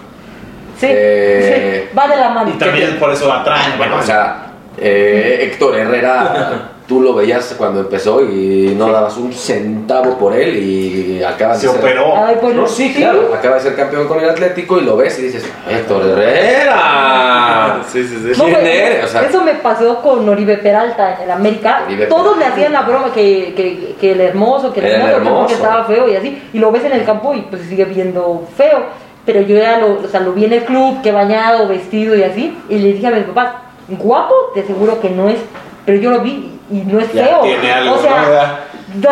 Sí, Eh, sí, *laughs* va de la mano. Y también por eso atraen. Bueno, o sea, eh, Héctor Herrera, tú lo veías cuando empezó y no dabas un centavo por él y acaba de se ser... operó. Ay, pues, No, sí, claro, acaba de ser campeón con el Atlético y lo ves y dices, Héctor Herrera. *laughs* Sí, sí, sí. No, ¿Quién pues, eres? O sea- eso me pasó con Oribe Peralta en el América. Oribe Todos le hacían la broma que, que, que el hermoso, que el hermoso, que hermoso. porque estaba feo y así. Y lo ves en el campo y pues sigue viendo feo. Pero yo ya lo, o sea, lo vi en el club, que bañado, vestido y así. Y le dije a mis papás, guapo, te aseguro que no es. Pero yo lo vi y no es Ya feo. tiene algo, o ¿no? sea,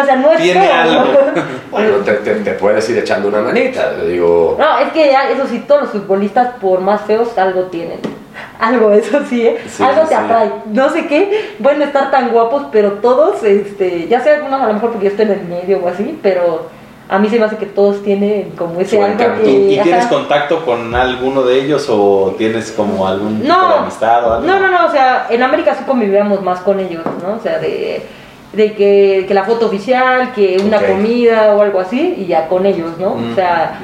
o sea, no es Tiene feo. algo. *laughs* Bueno, te, te- te puedes ir echando una manita, digo... No, es que ya, eso sí, todos los futbolistas, por más feos, algo tienen. *laughs* Algo, eso sí, ¿eh? Sí, algo te sí. atrae. No sé qué, pueden estar tan guapos, pero todos, este, ya sea algunos a lo mejor porque yo estoy en el medio o así, pero a mí se me hace que todos tienen como ese algo que... ¿Y, tienes contacto con alguno de ellos o tienes como algún tipo de No, amistad o algo? no, no, no, o sea, en América sí convivíamos más con ellos, ¿no? O sea, de, de que, que la foto oficial, que una comida o algo así, y ya con ellos, ¿no? Mm. O sea,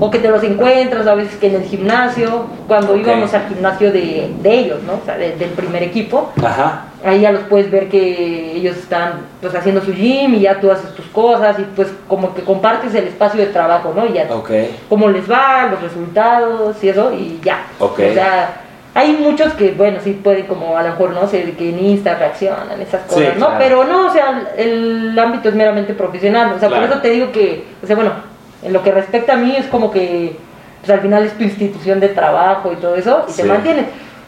o que te los encuentras a veces que en el gimnasio, cuando íbamos al gimnasio de, de ellos, ¿no? O sea, de- del primer equipo, Ajá. Ahí ya los puedes ver que ellos están pues haciendo su gym y ya tú haces tus cosas y pues como que compartes el espacio de trabajo, ¿no? Y ya Ok. cómo les va, los resultados y eso y ya. Ok. O sea, hay muchos que, bueno, sí pueden como a lo mejor, no sé, que en Insta reaccionan, esas Sí, cosas, ¿no? claro. Pero no, o sea, el ámbito es meramente profesional, o sea, Claro. por eso te digo que, o sea, bueno, en lo que respecta a mí es como que, pues al final es tu institución de trabajo y todo eso y Sí. te mantienes.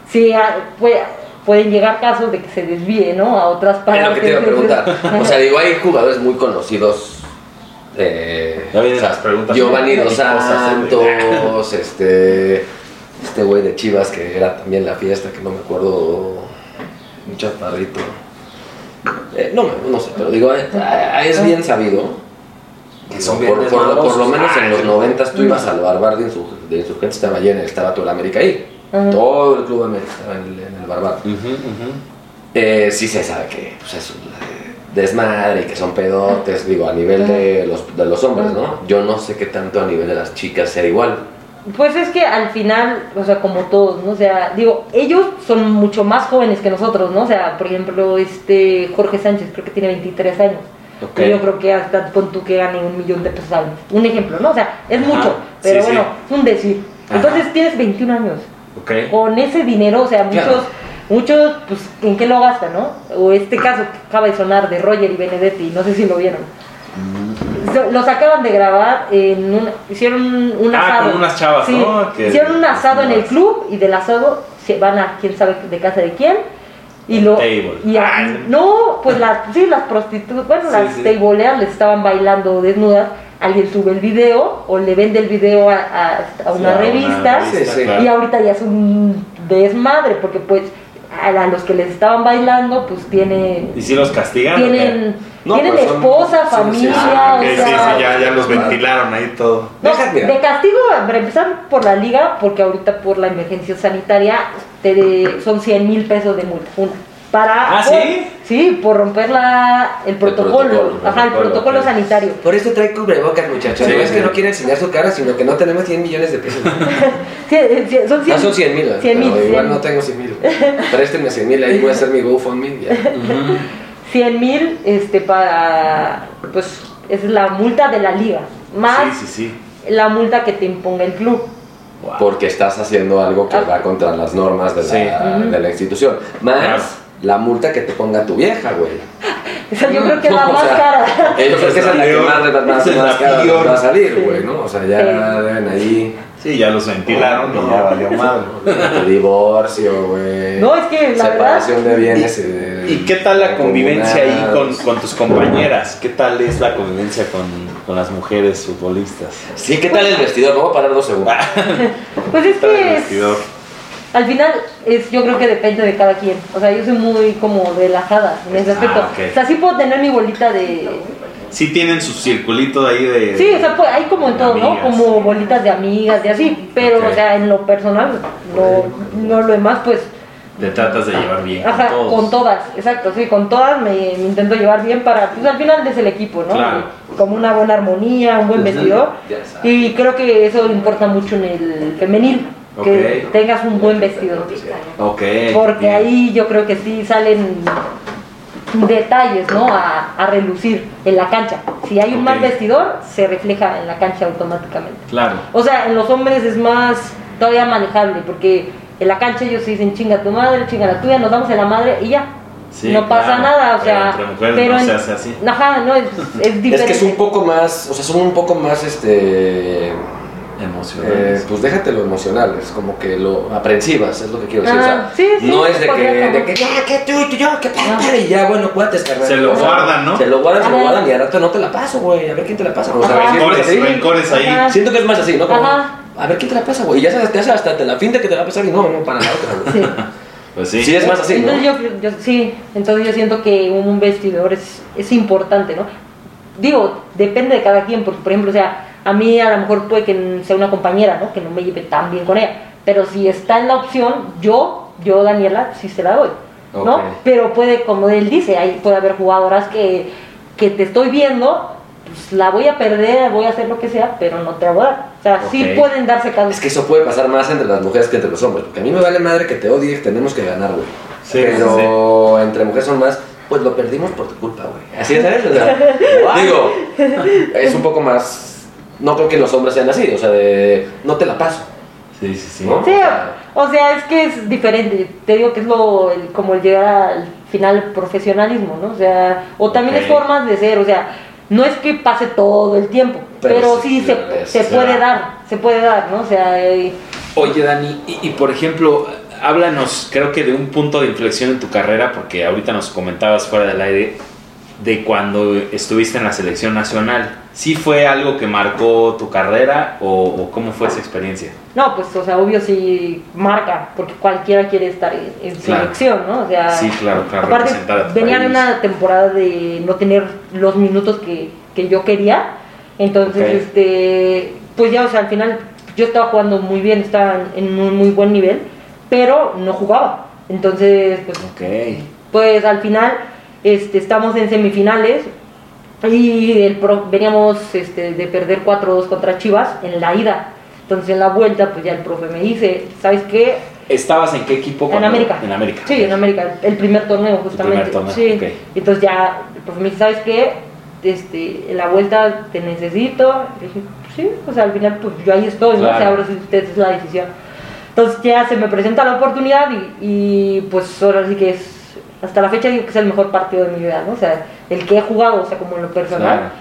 Sí, ah, puede- pueden llegar casos de que se desvíe, ¿no? A otras Es partes. lo que te iba a preguntar. O sea, digo, hay jugadores muy conocidos. Eh, Ya vienen o sea, las preguntas. Giovanni Dos Cosas, Santos, *laughs* este, este güey de Chivas que era también la fiesta, que no me acuerdo, un chaparrito. Eh, no, me- no sé, pero digo, eh, ah, es bien sabido. Que son por, bien por- por lo menos en los noventas tú ibas al barbar de, insurg- de insurgentes, estaba lleno, estaba todo el América ahí. Ajá. Todo el club América estaba en el, en el barbar. Ujú, ujú. Eh, sí se sabe que pues, es un eh, desmadre y que son pedotes, digo, a nivel de los, de los hombres, ¿no? Yo no sé qué tanto a nivel de las chicas sea igual. Pues es que al final, o sea, como todos, ¿no? O sea, digo, ellos son mucho más jóvenes que nosotros, ¿no? O sea, por ejemplo, este Jorge Sánchez creo que tiene 23 años. Ok. Y yo creo que hasta pon tú que gane un millón de pesos al mes. Un ejemplo, ¿no? O sea, es Ajá, mucho, pero sí, bueno, sí. es un decir. Ajá. Entonces tienes 21 años. Ok. Con ese dinero, o sea, muchos, Claro. muchos, pues, ¿en qué lo gastan, no? O este caso que acaba de sonar de Roger y Benedetti, no sé si lo vieron. Mm. Los acaban de grabar en un, hicieron un, Ah, asado. con unas chavas, Sí, ¿no? Que- hicieron un asado en el club y del asado se van a quién sabe de casa de quién y lo Table. y a- Ah, no, pues las sí las prostitutas, bueno, Sí, las sí. tableas les estaban bailando desnudas. Alguien sube el video o le vende el video a, a- a una Sí, revista Sí, sí. claro. y ahorita ya es un desmadre porque pues a, los que les estaban bailando pues tienen ¿Y si los castigan? o tienen No, tienen pues son- esposa, familia, sí. Ah, o ok, sí, sea, sí, ya, ya los ventilaron ahí todo. no, de castigo, para empezar por la liga, porque ahorita por la emergencia sanitaria te son 100 mil pesos de multa. Una. Para, ¿Ah, por- sí? Sí, por romper la, el protocolo. protocolo, el Ajá, el protocolo, protocolo ok. sanitario. Por eso trae cubrebocas, muchachos. Sí, no es que no quiere enseñar su cara, sino que no tenemos 100 millones de pesos. *laughs* Sí, eh, sí, son 100 No son 100 mil, 100 mil. igual no tengo 100 mil. Préstenme 100 mil, ahí voy a hacer mi GoFundMe. ya. Ujú. 100 mil este, para. Pues es la multa de la liga. Más Sí, sí, sí. la multa que te imponga el club. Wow. Porque estás haciendo algo que Ah. va contra las normas de la, Sí. Ujú. de la institución. Más Claro. La multa que te ponga tu vieja, güey. *laughs* O sea, yo creo que es la *laughs* más cara. Yo creo que esa es la que más, más, más, Esa cara va a salir, Sí. güey, ¿no? O sea, ya Sí. deben ahí Sí, ya los ventilaron y ya valió *laughs* madre. divorcio, güey. No, es que la separación de bienes. ¿Y, y qué tal la convivencia ahí con, tus compañeras? ¿Qué tal es la convivencia con, con las mujeres futbolistas? Sí, ¿qué tal el vestidor? Voy a parar dos segundos. Pues es ¿Qué tal el que? Al final es, yo creo que depende de cada quien. O sea, yo soy muy como relajada en ese Ah, aspecto. ok. O sea, sí puedo tener mi bolita de... Sí tienen su circulito ahí de... Sí, o sea, pues, hay como en todo, ¿no? Como bolitas de amigas y así. Pero, o sea, en lo personal, no, no lo demás, pues, Te tratas de llevar bien ajá, con todos. con todas, exacto, sí, con todas me, me intento llevar bien para, pues al final es el equipo, ¿no? Claro. Como una buena armonía, un buen sabes. Y creo que eso importa mucho en el femenil, que Ok. tengas un buen vestidor. Ok. Porque ahí yo creo que sí salen detalles, ¿no? A, a relucir en la cancha. Si hay un mal vestidor, se refleja en la cancha automáticamente. Claro. O sea, en los hombres es más todavía manejable, porque en la cancha ellos se dicen chinga tu madre, chinga la tuya, nos damos en la madre y ya. Sí, no pasa claro. nada, o Pero sea. entre mujeres pero no en- se hace así. Ajá, no, es, es diferente. Es que es un poco más, o sea, son un poco más, este, Emocionales. eh, pues déjate lo emocional, es como que lo aprensivas, es lo que quiero decir. o sea, Ah, sí, sí, no es de que, de que, ya, que tú, tú, yo, que Ah. y ya, bueno, cuates, carnal. Se lo guardan, ¿no? Se lo guardan, se lo guardan y al rato no te la paso, güey, a ver quién te la pasa. O sea, Rencores, que, rencores ahí. Ajá. siento que es más así, ¿no? Como, Ajá. a ver quién te la pasa, güey, y ya sabes, te hace hasta te la finta que te la va a pasar y no, no, para nada. otra, Sí. güey. *laughs* Pues sí. Sí, es más así, ¿no? entonces yo, yo- sí, entonces yo siento que un vestidor es, es importante, ¿no? Digo, depende de cada quien, porque por ejemplo, o sea, a mí a lo mejor puede que sea una compañera, ¿no? Que no me lleve tan bien con ella, pero si está en la opción, yo, yo Daniela, sí se la doy, ¿no? Ok. Pero puede, como él dice, ahí puede haber jugadoras que, que te estoy viendo, pues la voy a perder, voy a hacer lo que sea, pero no te la voy a dar. O sea, sí Ok. pueden darse casos. Es que eso puede pasar más entre las mujeres que entre los hombres, porque a mí me vale madre que te odie, tenemos que ganar, güey. Sí, pero entre mujeres son más, pues lo perdimos por tu culpa, güey. Así es, ¿sabes? O sea, *laughs* digo, *laughs* es un poco más, no creo que los hombres sean así, o sea, de, no te la paso. Sí, sí, sí. ¿no? Sí, o sea, es que es diferente. Te digo que es lo el- como el llegar al final profesionalismo, ¿no? O sea, o también es formas de ser, o sea, no es que pase todo el tiempo, Pero pero, sí, sí, se, se puede dar, se puede dar, ¿no? O sea, eh, Oye, Dani, y, y por ejemplo, háblanos, creo que de un punto de inflexión en tu carrera, porque ahorita nos comentabas fuera del aire de cuando estuviste en la selección nacional. ¿Sí fue algo que marcó tu carrera o, o cómo fue esa experiencia? no, pues, o sea, obvio sí marca, porque cualquiera quiere estar en, en Claro. selección, ¿no? O sea, Sí, claro, claro, aparte representar a tu venía de país. una temporada de no tener los minutos que, que yo quería, entonces, Ok. este, pues ya, o sea, al final yo estaba jugando muy bien, estaba en un muy buen nivel, pero no jugaba, entonces, pues Ok. pues al final este, estamos en semifinales y el pro- veníamos este, de perder 4-2 contra Chivas en la ida. Entonces en la vuelta, pues ya el profe me dice, ¿sabes qué? ¿Estabas en qué equipo? En América. En América. Sí, en América, el primer torneo justamente. primer torneo, sí. Entonces ya el profe me dice, ¿sabes qué? Este, en la vuelta te necesito. Dije, pues sí, o sea, al final pues yo ahí estoy, ¿no? Claro. ahora sí usted es la decisión. Entonces ya se me presenta la oportunidad y, y, pues ahora sí que es, hasta la fecha digo que es el mejor partido de mi vida, ¿no? O sea, el que he jugado, o sea, como en lo personal.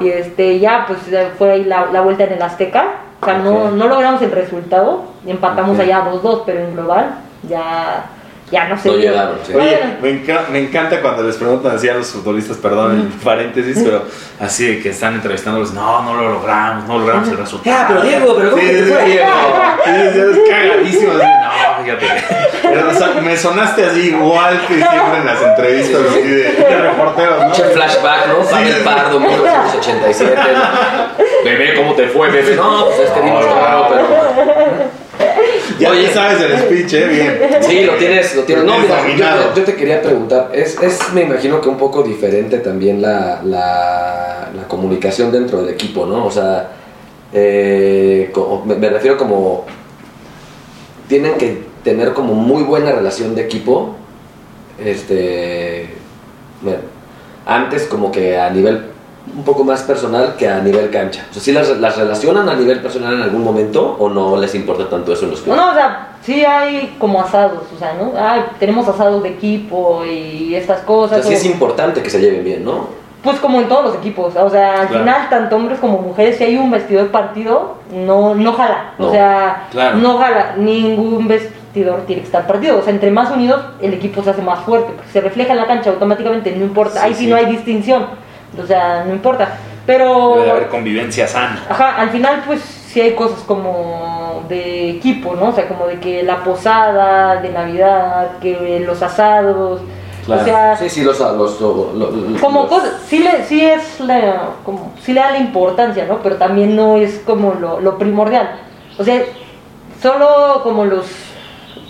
Y este, ya pues fue ahí la, la vuelta en el Azteca. O sea, no, Ok. no logramos el resultado, empatamos Ok. allá 2-2, pero en global ya, ya no sé. No llegaron, sí. Oye, me, enca- me encanta cuando les preguntan así a los futbolistas, perdón el paréntesis, pero *laughs* Así de que están entrevistándolos, no, no lo logramos, no logramos el resultado. Ya, pero Diego, pero ¿cómo Sí, que te sí, fue? sí. Diego? Sí, sí, es Cagadísimo, así, no, fíjate. Me sonaste así igual que siempre en las entrevistas así de, de reporteros, ¿no? Flashback, ¿no? Pavel Pardo, 1987. ¿no? Bebé, ¿cómo te fue, bebé? No, pues es que vimos No, claro, pero... Ya Oye. sabes el speech, ¿eh? Bien. Sí, lo tienes, lo tienes. No, mira, yo, yo te quería preguntar, es, es, me imagino que un poco diferente también la, la, la comunicación dentro del equipo, ¿no? O sea, eh, me refiero como, tienen que tener como muy buena relación de equipo, este, bueno, antes como que a nivel un poco más personal que a nivel cancha. O sea, ¿sí las, las relacionan a nivel personal en algún momento o no les importa tanto eso en los clubes? no, o sea, sí hay como asados, o sea, ¿no? Ay, tenemos asados de equipo y estas O cosas. sea, sí o- es importante que se lleven bien, ¿no? Pues como en todos los equipos, o sea, al Claro. final tanto hombres como mujeres, si hay un vestidor partido, no, no jala, No, o sea, claro. no jala, ningún vestidor tiene que estar partido, o sea, entre más unidos el equipo se hace más fuerte, porque se refleja en la cancha automáticamente, no importa, Sí, ahí sí, sí. no hay distinción, o sea, no importa, pero... Debe de haber convivencia sana. Ajá, al final pues sí hay cosas como de equipo, ¿no? O sea, como de que la posada de Navidad, que los asados, Claro. o sea, Sí, sí, los... los, lo- lo- lo- como los- cosas, sí le, sí es la, como, sí le da la importancia, ¿no? Pero también no es como lo, lo primordial. O sea, solo como los,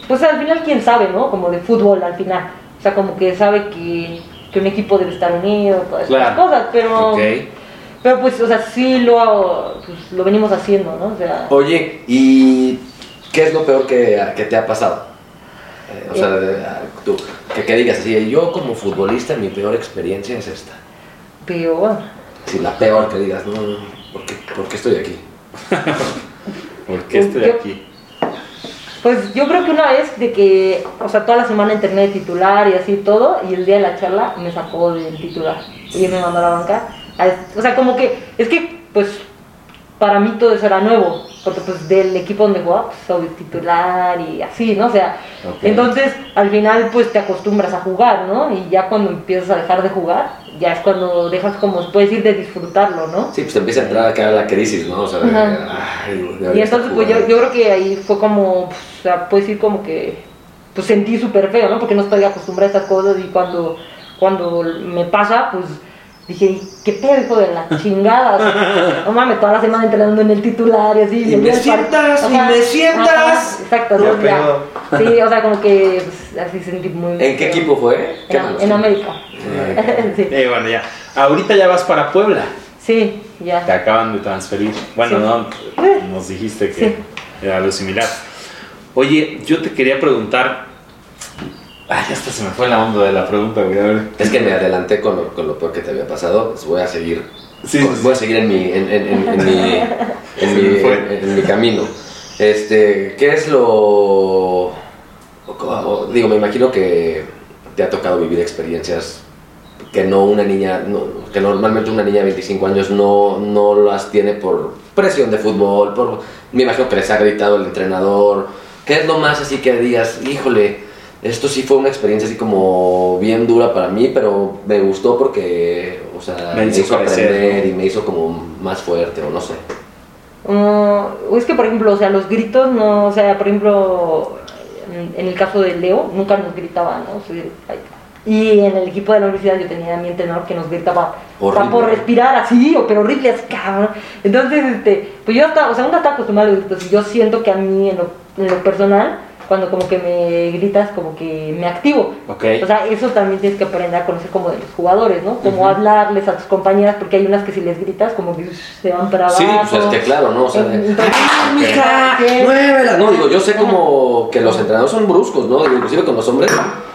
pues al final quién sabe, ¿no? Como de fútbol al final. O sea, como que sabe que, que un equipo debe estar unido, todas esas Claro. cosas, pero... Ok. Pero pues, o sea, sí lo, pues, lo venimos haciendo, ¿no? O sea, Oye, ¿y qué es lo peor que, que te ha pasado? Eh, o sea, a- tú, que, que digas así, yo como futbolista mi peor experiencia es esta. peor. Sí, la peor que digas, no, no, ¿por qué, por qué estoy aquí? *laughs* ¿Por qué estoy Yo- aquí? Pues yo creo que una vez de que, o sea, toda la semana internet titular y así todo, y el día de la charla me sacó del titular y me mandó a la banca. A- O sea, como que, es que, pues, para mí todo eso era nuevo, porque pues del equipo donde jugaba, pues soy titular y así, ¿no? O sea, entonces al final pues te acostumbras a jugar, ¿no? Y ya cuando empiezas a dejar de jugar, ya es cuando dejas como, puedes ir de disfrutarlo, ¿no? Sí, pues te empieza a entrar acá la crisis, ¿no? O sea, ay, Y entonces, pues yo, yo creo que ahí fue como, pues, o sea, puedes decir como que, pues sentí súper feo, ¿no? Porque no estoy acostumbrada a estas cosas y cuando, cuando me pasa, pues dije, ¿qué pedo, hijo de la *laughs* chingada? O sea, no mames, toda la semana entrenando en el titular y así. Y me sientas, y Ajá, me sientas. ajá, exacto, ¿no? Ya. Sí, o sea, como que pues, así sentí muy ¿En qué equipo fue? ¿Qué En, América. *laughs* sí. Eh, bueno, ya. Ahorita ya vas para Puebla. sí, Te ya. acaban de transferir. Bueno, Sí. no, nos dijiste que Sí. era algo similar. Oye, yo te quería preguntar, Ya hasta se me fue la onda de la pregunta, güey. A ver. Es que me adelanté con lo, con lo peor que te había pasado. pues voy a seguir. Sí, con- sí, voy a seguir en mi, en, en- en- en mi, *laughs* en mi, en- mi camino. Este, ¿qué es lo digo, me imagino que te ha tocado vivir experiencias que no una niña, no- que normalmente una niña de 25 años no, no las tiene por presión de fútbol, por, me imagino que les ha gritado el entrenador. ¿Qué es lo más así que digas, híjole, esto sí fue una experiencia así como bien dura para mí, pero me gustó porque, o sea, Me me, hizo hizo crecer, aprender ¿no? y me hizo como más fuerte o no sé. Mm, es que, por ejemplo, o sea, los gritos no, o sea, por ejemplo, en, en el caso de Leo, nunca nos gritaban, ¿no? O sea, ay, y en el equipo de la universidad yo tenía a mi entrenador que nos gritaba Horrible. "Pa' por respirar así, o pero horrible, así, cabrón. Entonces, este, pues yo estaba, o sea, uno está acostumbrado a los gritos y yo siento que a mí, en lo, en lo personal, cuando como que me gritas, como que me activo. Ok. O sea, eso también tienes que aprender a conocer como de los jugadores, ¿no? Como hablarles a tus compañeras, porque hay unas que si les gritas, como que se van para abajo. Sí, pues es que claro, ¿no? O sea, Entonces, ¡Ah, mija! Sí. ¡Muévela! No, digo, yo sé como que los entrenadores son bruscos, ¿no? Digo, inclusive con los hombres.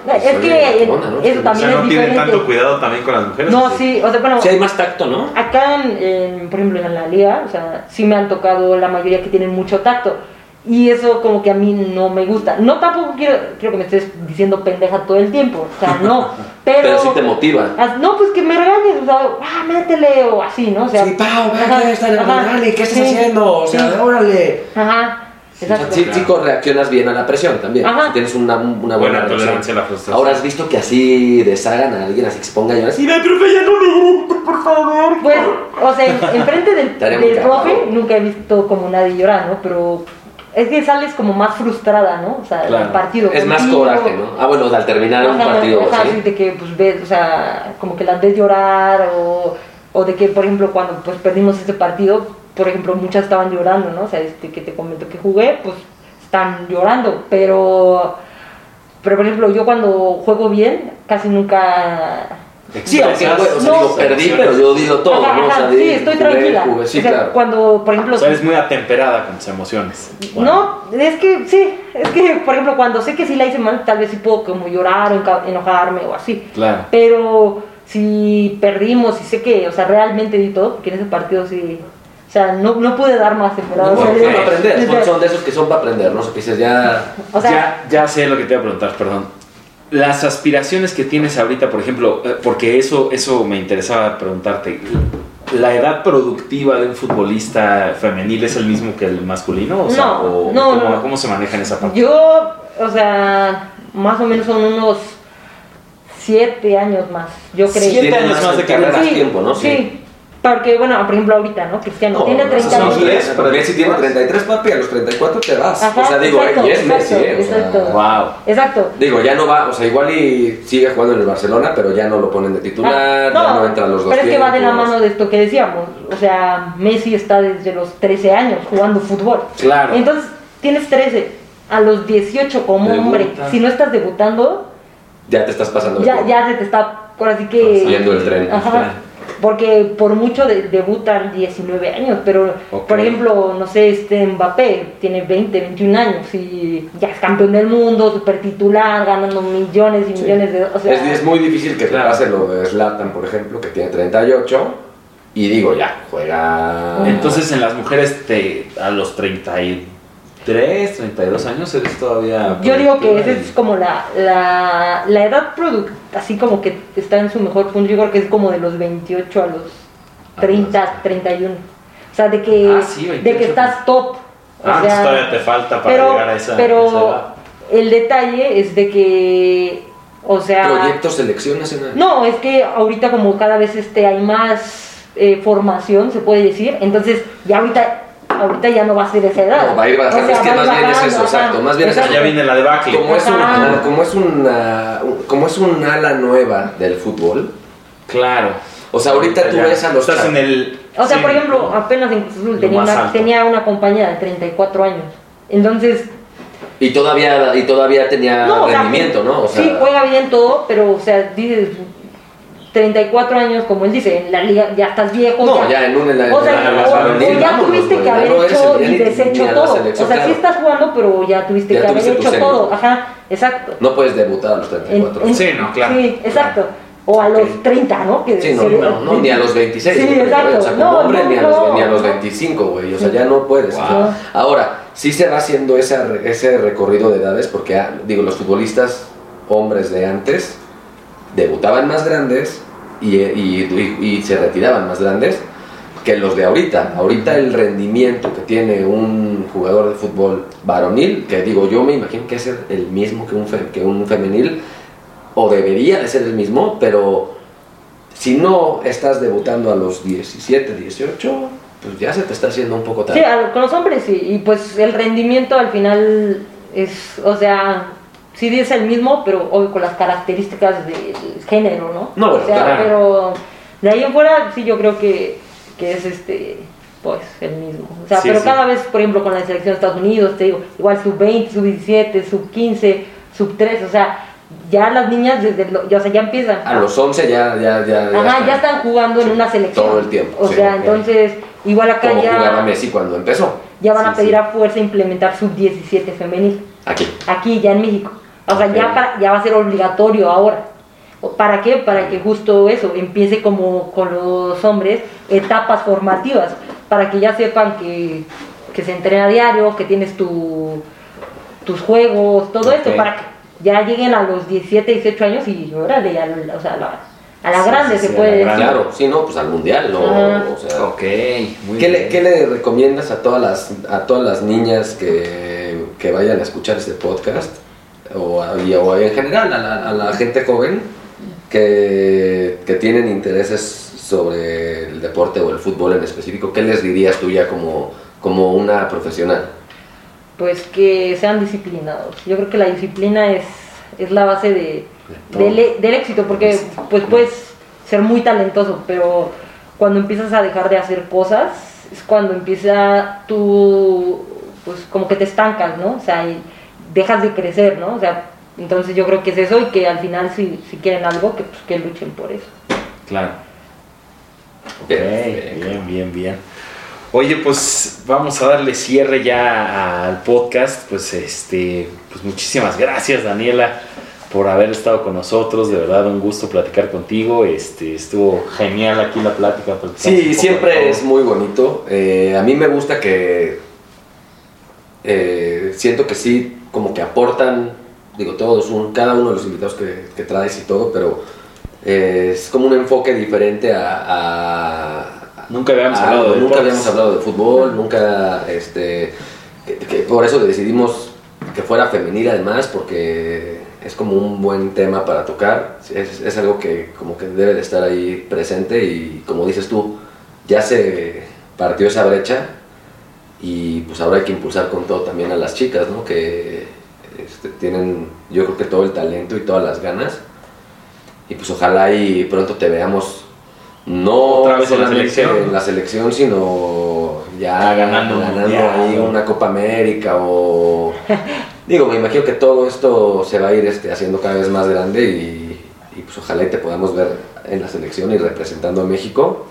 Es que oye, el- ¿qué onda, no? eso O también sea, no es tienen tanto cuidado también con las mujeres. No, ¿o sí, o sea, bueno, Sí, hay más tacto, ¿no? acá, en, en, por ejemplo, en la liga, o sea, sí me han tocado la mayoría que tienen mucho tacto. Y eso como que a mí no me gusta. No tampoco quiero, quiero que me estés diciendo pendeja todo el tiempo. O sea, no. *laughs* Pero, Pero sí te motiva. No, pues que me regañes, o sea, ah, métele o así, ¿no? O sea, Sí, Pau, que está en el ajá, rally, ¿qué estás sí, haciendo? O sea, sí, órale. Ajá, O sea, exacto. sí, sí reaccionas bien a la presión también. Ajá. Si Tienes una, una buena, Buena tolerancia a la frustración. Ahora has visto que así deshagan a alguien, así que se ponga a llorar. Sí, ve, profe, ya no me grite, por favor. Pues, o sea, en- enfrente del, del profe nunca he visto como nadie llorar, ¿no? Pero es que sales como más frustrada, ¿no? O sea, Claro. del partido. Es más coraje, ¿no? Ah, bueno, al terminar un partido, sí, de que pues ves, o sea, como que las ves llorar o, o de que, por ejemplo, cuando pues perdimos ese partido, por ejemplo, muchas estaban llorando, ¿no? O sea, este que te comento que jugué, pues están llorando, pero, pero por ejemplo, yo cuando juego bien, casi nunca... Sí, aunque, bueno, o sea, No. digo, perdí, pero yo digo todo, Ajá, ¿no? O sea, sí, estoy tranquila. jugué, sí, o sea, claro. cuando, por ejemplo, O sea, eres muy atemperada con tus emociones. No, es que sí, es que, por ejemplo, cuando sé que sí la hice mal, tal vez sí puedo como llorar o enojarme o así. Claro. Pero si perdimos y sé que, o sea, realmente di todo, porque en ese partido sí, o sea, no, no pude dar más. No, o sea, para aprender, *laughs* son, de esos que son para aprender, ¿no? O sea, que dices, ya... o sea, ya, ya sé lo que te iba a preguntar, perdón. Las aspiraciones que tienes ahorita, por ejemplo, eh, porque eso, eso me interesaba preguntarte. ¿La edad productiva de un futbolista femenil es el mismo que el masculino? O sea, No, o no, ¿cómo, no. cómo se maneja en esa parte? yo, o sea, más o menos son unos siete años más, yo creo. Siete años más de carrera. más tiempo, ¿no? Sí. Porque, bueno, por ejemplo, ahorita, ¿no? Cristiano No, tiene no, 30 son años. tres, pero Messi tiene 33, papi, a los 34 te vas. Ajá, o sea, digo, exacto, y es Messi, exacto, ¿eh? O sea, exacto. Wow. Exacto. Digo, ya no va, o sea, igual y sigue jugando en el Barcelona, pero ya no lo ponen de titular, Ah, ya no entra a los dos pero es que va de la mano de esto que decíamos. O sea, Messi está desde los 13 años jugando fútbol. Claro. Entonces, tienes 13. A los 18 como Debuta. hombre, si no estás debutando, Ya te estás pasando ya, ya se te está, por así que... Siguiendo el tren. Ajá. Porque por mucho de- debutan 19 años, pero por ejemplo, no sé, este Mbappé tiene 20, 21 años y ya es campeón del mundo, super titular, ganando millones y millones de... O sea, es, es muy difícil que te Claro. pase lo de Zlatan, por ejemplo, que tiene 38, y digo, ya, juega... Entonces, en las mujeres, te, a los 33, 32 años, eres todavía. Yo digo que esa es como la, la, la edad product, así como que está en su mejor punto. Yo creo que es como de los 28 a los 30, 31. O sea, de que, Ah, sí, de 28. que estás top. O Ah, sea, todavía te falta para pero, llegar a esa. pero esa edad. el detalle es de que, o sea, Proyecto Selección Nacional. no, es que ahorita como cada vez este hay más eh, formación, se puede decir, entonces ya ahorita, ahorita ya no va a ser esa edad. No, va a ir bajando, O sea, es que más bien es eso, exacto, más bien es Exacto. Ya viene la debacle. Como es, un, Ajá. como, como es una como es un ala nueva del fútbol, Claro. o sea, ahorita tú Ya. ves a los Estás en el. O sea, sí, por ejemplo, apenas en Cruz Azul Lo tenía una, tenía una compañía de 34 años. Entonces, y todavía y todavía tenía no, o sea, rendimiento, ¿no? O sea, sí, juega bien todo, pero, o sea, dices, 34 años, como él dice, en la liga ya estás viejo. No, ya en un en la, o sea, en la- o- varonil, o ya tuviste que haber hecho y deshecho todo. o sea, sí estás jugando, pero ya tuviste Ya que haber tuviste hecho todo. Ajá, exacto. No puedes debutar a los En- 34. en- Sí, no, claro. Sí, exacto. O a los 30, ¿no? Que Sí, no, se- no, no, ni a los 26. Sí, exacto. O sea, como No, hombre, no, ni, a los, no. ni a los 25, güey. O sea, ya no puedes. Wow. ahora, sí se va haciendo esa re- ese recorrido de edades porque, ah, digo, los futbolistas hombres de antes debutaban más grandes y, y- y- y se retiraban más grandes que los de ahorita. Ahorita el rendimiento que tiene un jugador de fútbol varonil, que digo, yo me imagino que es el- mismo que un, fe- que un femenil, o debería de ser el mismo, pero si no estás debutando a los 17, 18, pues ya se te está haciendo un poco Sí, tarde. a- con los hombres sí. Y pues el rendimiento al final es, o sea, sí es el mismo, pero obvio con las características del género, ¿no? No, bueno, o sea, claro. pero de ahí en fuera sí yo creo que, que es este pues el mismo. O sea, Sí, pero sí. cada vez, por ejemplo, con la selección de Estados Unidos, te digo, igual sub 20, sub 17, sub 15, sub 3, o sea, ya las niñas desde lo- ya, o sea, ya empiezan. A los 11 ya, ya, ya, Ajá, ya están jugando en una selección. todo el tiempo, O sea, entonces, igual acá Como ya jugaba Messi cuando empezó, ya van a pedir a fuerza implementar sub-17 femenil. Aquí. Aquí, ya en México. O sea, ya, para- ya va a ser obligatorio ahora. ¿O ¿Para qué? Para que justo eso empiece como con los hombres, etapas formativas, para que ya sepan que, que se entrena a diario, que tienes tu, tus juegos, todo esto, Ok. para que ya lleguen a los 17, 18 años y órale, al- o sea, a la, a la Sí, grande sí, se sí, a puede decir. Claro, sí, no, pues al mundial, no, o sea, Ok, muy ¿Qué le, qué le recomiendas a todas las, a todas las niñas que, que vayan a escuchar este podcast? O, a- y- o en general a la, a la gente joven que, que tienen intereses sobre el deporte o el fútbol en específico. ¿Qué les dirías tú ya como, como una profesional? pues que sean disciplinados. Yo creo que la disciplina es, es la base de, todo. del, e- del éxito, porque pues puedes ser muy talentoso, pero cuando empiezas a dejar de hacer cosas, es cuando empieza tú, pues como que te estancas, ¿no? O sea, y dejas de crecer, ¿no? O sea, entonces yo creo que es eso y que al final si, si quieren algo, que, pues, que luchen por eso. Claro. Ok, Bien, bien, bien, bien. Oye, pues vamos a darle cierre ya al podcast. Pues este, pues muchísimas gracias, Daniela, por haber estado con nosotros. De verdad, un gusto platicar contigo. Este, estuvo genial aquí la plática. Sí, siempre es muy bonito. Eh, a mí me gusta que eh, siento que sí, como que aportan, digo, todos, un, cada uno de los invitados que, que traes y todo, pero eh, es como un enfoque diferente a... a- Nunca habíamos a hablado de Nunca deportes. habíamos hablado de fútbol, nunca, este, que- que por eso decidimos que fuera femenil además, porque es como un buen tema para tocar, es, es algo que como que debe de estar ahí presente y como dices tú, ya se partió esa brecha y pues ahora hay que impulsar con todo también a las chicas, ¿no? Que este, tienen yo creo que todo el talento y todas las ganas y pues ojalá y pronto te veamos no Otra vez en la solamente selección. en la selección, sino ya ganando mundial, ahí ¿no? una Copa América o *laughs* digo, me imagino que todo esto se va a ir este, haciendo cada vez más grande y, y, pues ojalá y te podamos ver en la selección y representando a México.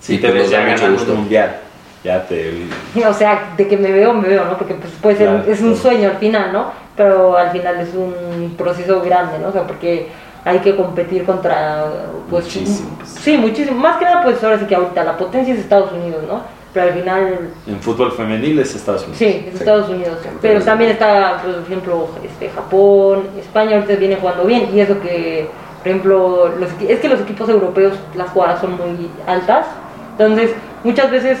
Sí, Y te pues ves ya ganando un mundial. Ya te... *laughs* O sea, de que me veo, me veo, ¿no? Porque pues puede ser, Claro, es un claro. sueño al final, ¿no? Pero al final es un proceso grande, ¿no? O sea, porque hay que competir contra, pues... Muchísimos. Sí, muchísimo. Más que nada, pues ahora sí que ahorita la potencia es Estados Unidos, ¿no? Pero al final, En fútbol femenil es Estados Unidos. sí, es Sí. Estados Unidos. Pero también está, por ejemplo, este, Japón, España ahorita viene jugando bien. Y eso que, por ejemplo, los, es que los equipos europeos, las jugadas son muy altas. Entonces, muchas veces,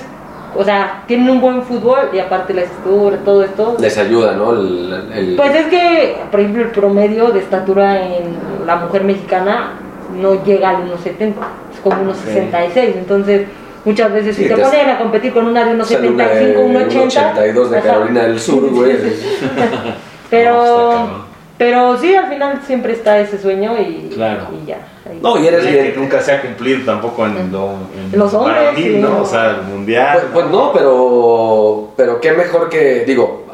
o sea, tienen un buen fútbol y aparte la estatura, todo esto. Les ayuda, ¿no? El, el- Pues es que, por ejemplo, el promedio de estatura en la mujer mexicana no llega al 1,70, es como 1,66. Entonces, muchas veces Sí, si te te- ponen a competir con una de 1,75, sale una, 1,80. 82 de. Carolina del Sur, güey. *laughs* Sí. No, Pero, sí, al final siempre está ese sueño y, Claro. y ya. ahí. No, y eres que nunca se ha cumplido tampoco en, lo, en Los hombres, varonil, sí, ¿no? O sea, el mundial. Pues, pues no, pero, pero qué mejor que, digo,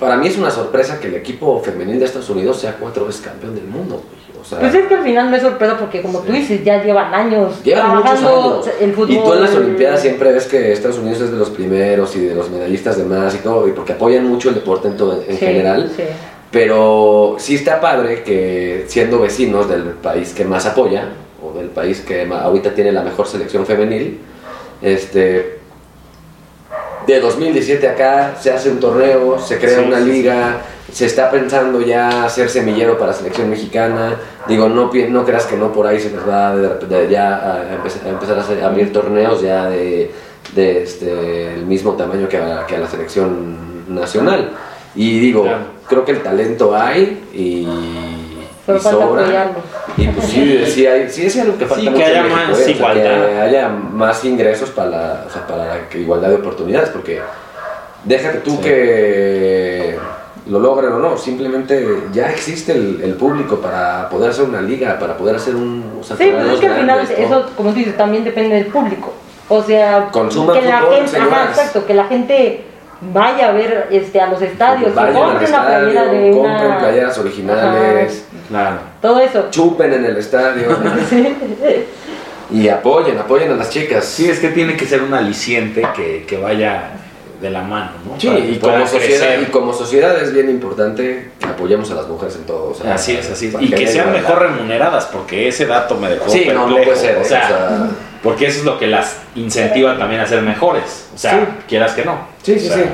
para mí es una sorpresa que el equipo femenil de Estados Unidos sea cuatro veces campeón del mundo. güey. O sea, Pues es que al final me sorprende porque como tú dices, ya llevan años Llevan muchos trabajando años. el fútbol. Y tú en las Olimpiadas siempre ves que Estados Unidos es de los primeros y de los medallistas de más y todo, y porque apoyan mucho el deporte en, todo, en Sí, general. Pero sí está padre que siendo vecinos del país que más apoya, o del país que ahorita tiene la mejor selección femenil, este, de 2017 acá se hace un torneo, se crea Sí, una sí, sí. liga, se está pensando ya hacer semillero para selección mexicana. Digo, no, no creas que no por ahí se les va de, de ya a, empezar, a empezar a hacer- a abrir torneos ya de, de este, el mismo tamaño que a, que a la selección nacional. Y digo, Claro. Creo que el talento hay y, y falta sobra. apoyarlo. Y pues sí, *laughs* sí, hay, sí es algo que falta Sí, que mucho en haya México, más ¿eh? O sea, igualdad. que haya más ingresos para la, o sea, para la que igualdad de oportunidades, porque déjate tú Sí. que lo logren o no, simplemente ya existe el, el público para poder hacer una liga, para poder hacer un... o sea, Sí, pues es que al final grandes, ¿no? eso, como tú dices, también depende del público. O sea, Consuman que la fútbol, gente, ajá, señoras. exacto, que la gente vaya a ver este, a los estadios, al compren una playera estadio, de compren una... playeras originales, Claro. Todo eso. chupen en el estadio *laughs* y apoyen, apoyen a las chicas. Sí, es que tiene que ser un aliciente que, que vaya de la mano, ¿no? Sí, y como, sociedad, y como sociedad es bien importante que apoyemos a las mujeres en todo. o sea, Así es, así es. Y que sean mejor remuneradas, porque ese dato me dejó Sí, no, no perplejo. puede ser. O sea, O sea, porque eso es lo que las incentiva también a ser mejores. O sea, Sí. quieras que no. Sí, sí, O sea, sí.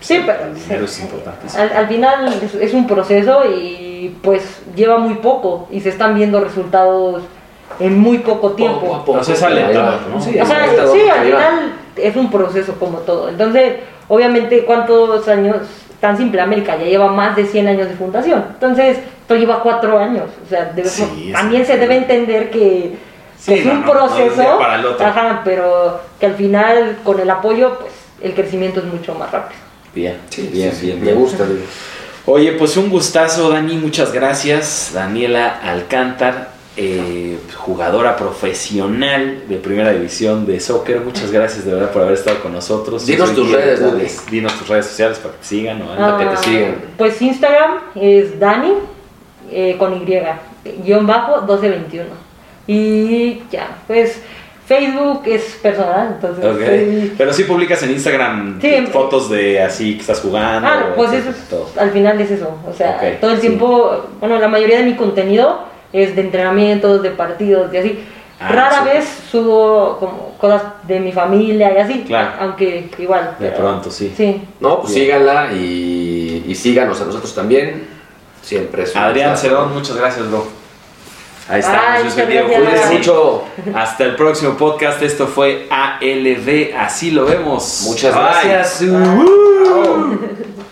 Sí, pero dinero es importante. al, al final es, es un proceso y pues lleva muy poco y se están viendo resultados en muy poco tiempo. Poco a poco, O sea, es pero ahí alentador, va. ¿no? Sí, O es sea, sí, porque al final es un proceso como todo. Entonces, obviamente, ¿cuántos años? Tan simple, América ya lleva más de 100 años de fundación. Entonces, esto lleva 4 años. O sea, debe- Sí, también se debe entender que, Sí, que es no, un no, no proceso. día para el otro. Ajá, pero que al final, con el apoyo, pues el crecimiento es mucho más rápido. Bien. Sí, bien, bien, me gusta. digo. Oye, pues un gustazo, Dani, muchas gracias. Daniela Alcántar, eh, jugadora profesional de primera división de soccer. Muchas gracias de verdad por haber estado con nosotros. Dinos tus redes, Dani. Dinos tus redes sociales para que te sigan o. Ah, que te sigan. Pues Instagram es Dani eh, con Y, guion bajo 1221. Y ya, pues Facebook es personal, entonces. Ok. estoy- Pero sí publicas en Instagram Sí. fotos de así que estás jugando. Ah, pues eso es, al final es eso. O sea, todo el sí. tiempo, bueno, la mayoría de mi contenido es de entrenamientos, de partidos, de así. Ah, Rara vez subo como cosas de mi familia y así. Claro. Aunque igual. De pero- pronto, sí. Sí. No, pues Bien. síganla y, y síganos a nosotros también. Siempre es Adrián. Cerón, muchas gracias, bro. Ahí está, Ay, Cuídense mucho. Hasta el próximo podcast. Esto fue ALB. Así lo vemos. Muchas gracias. Bye.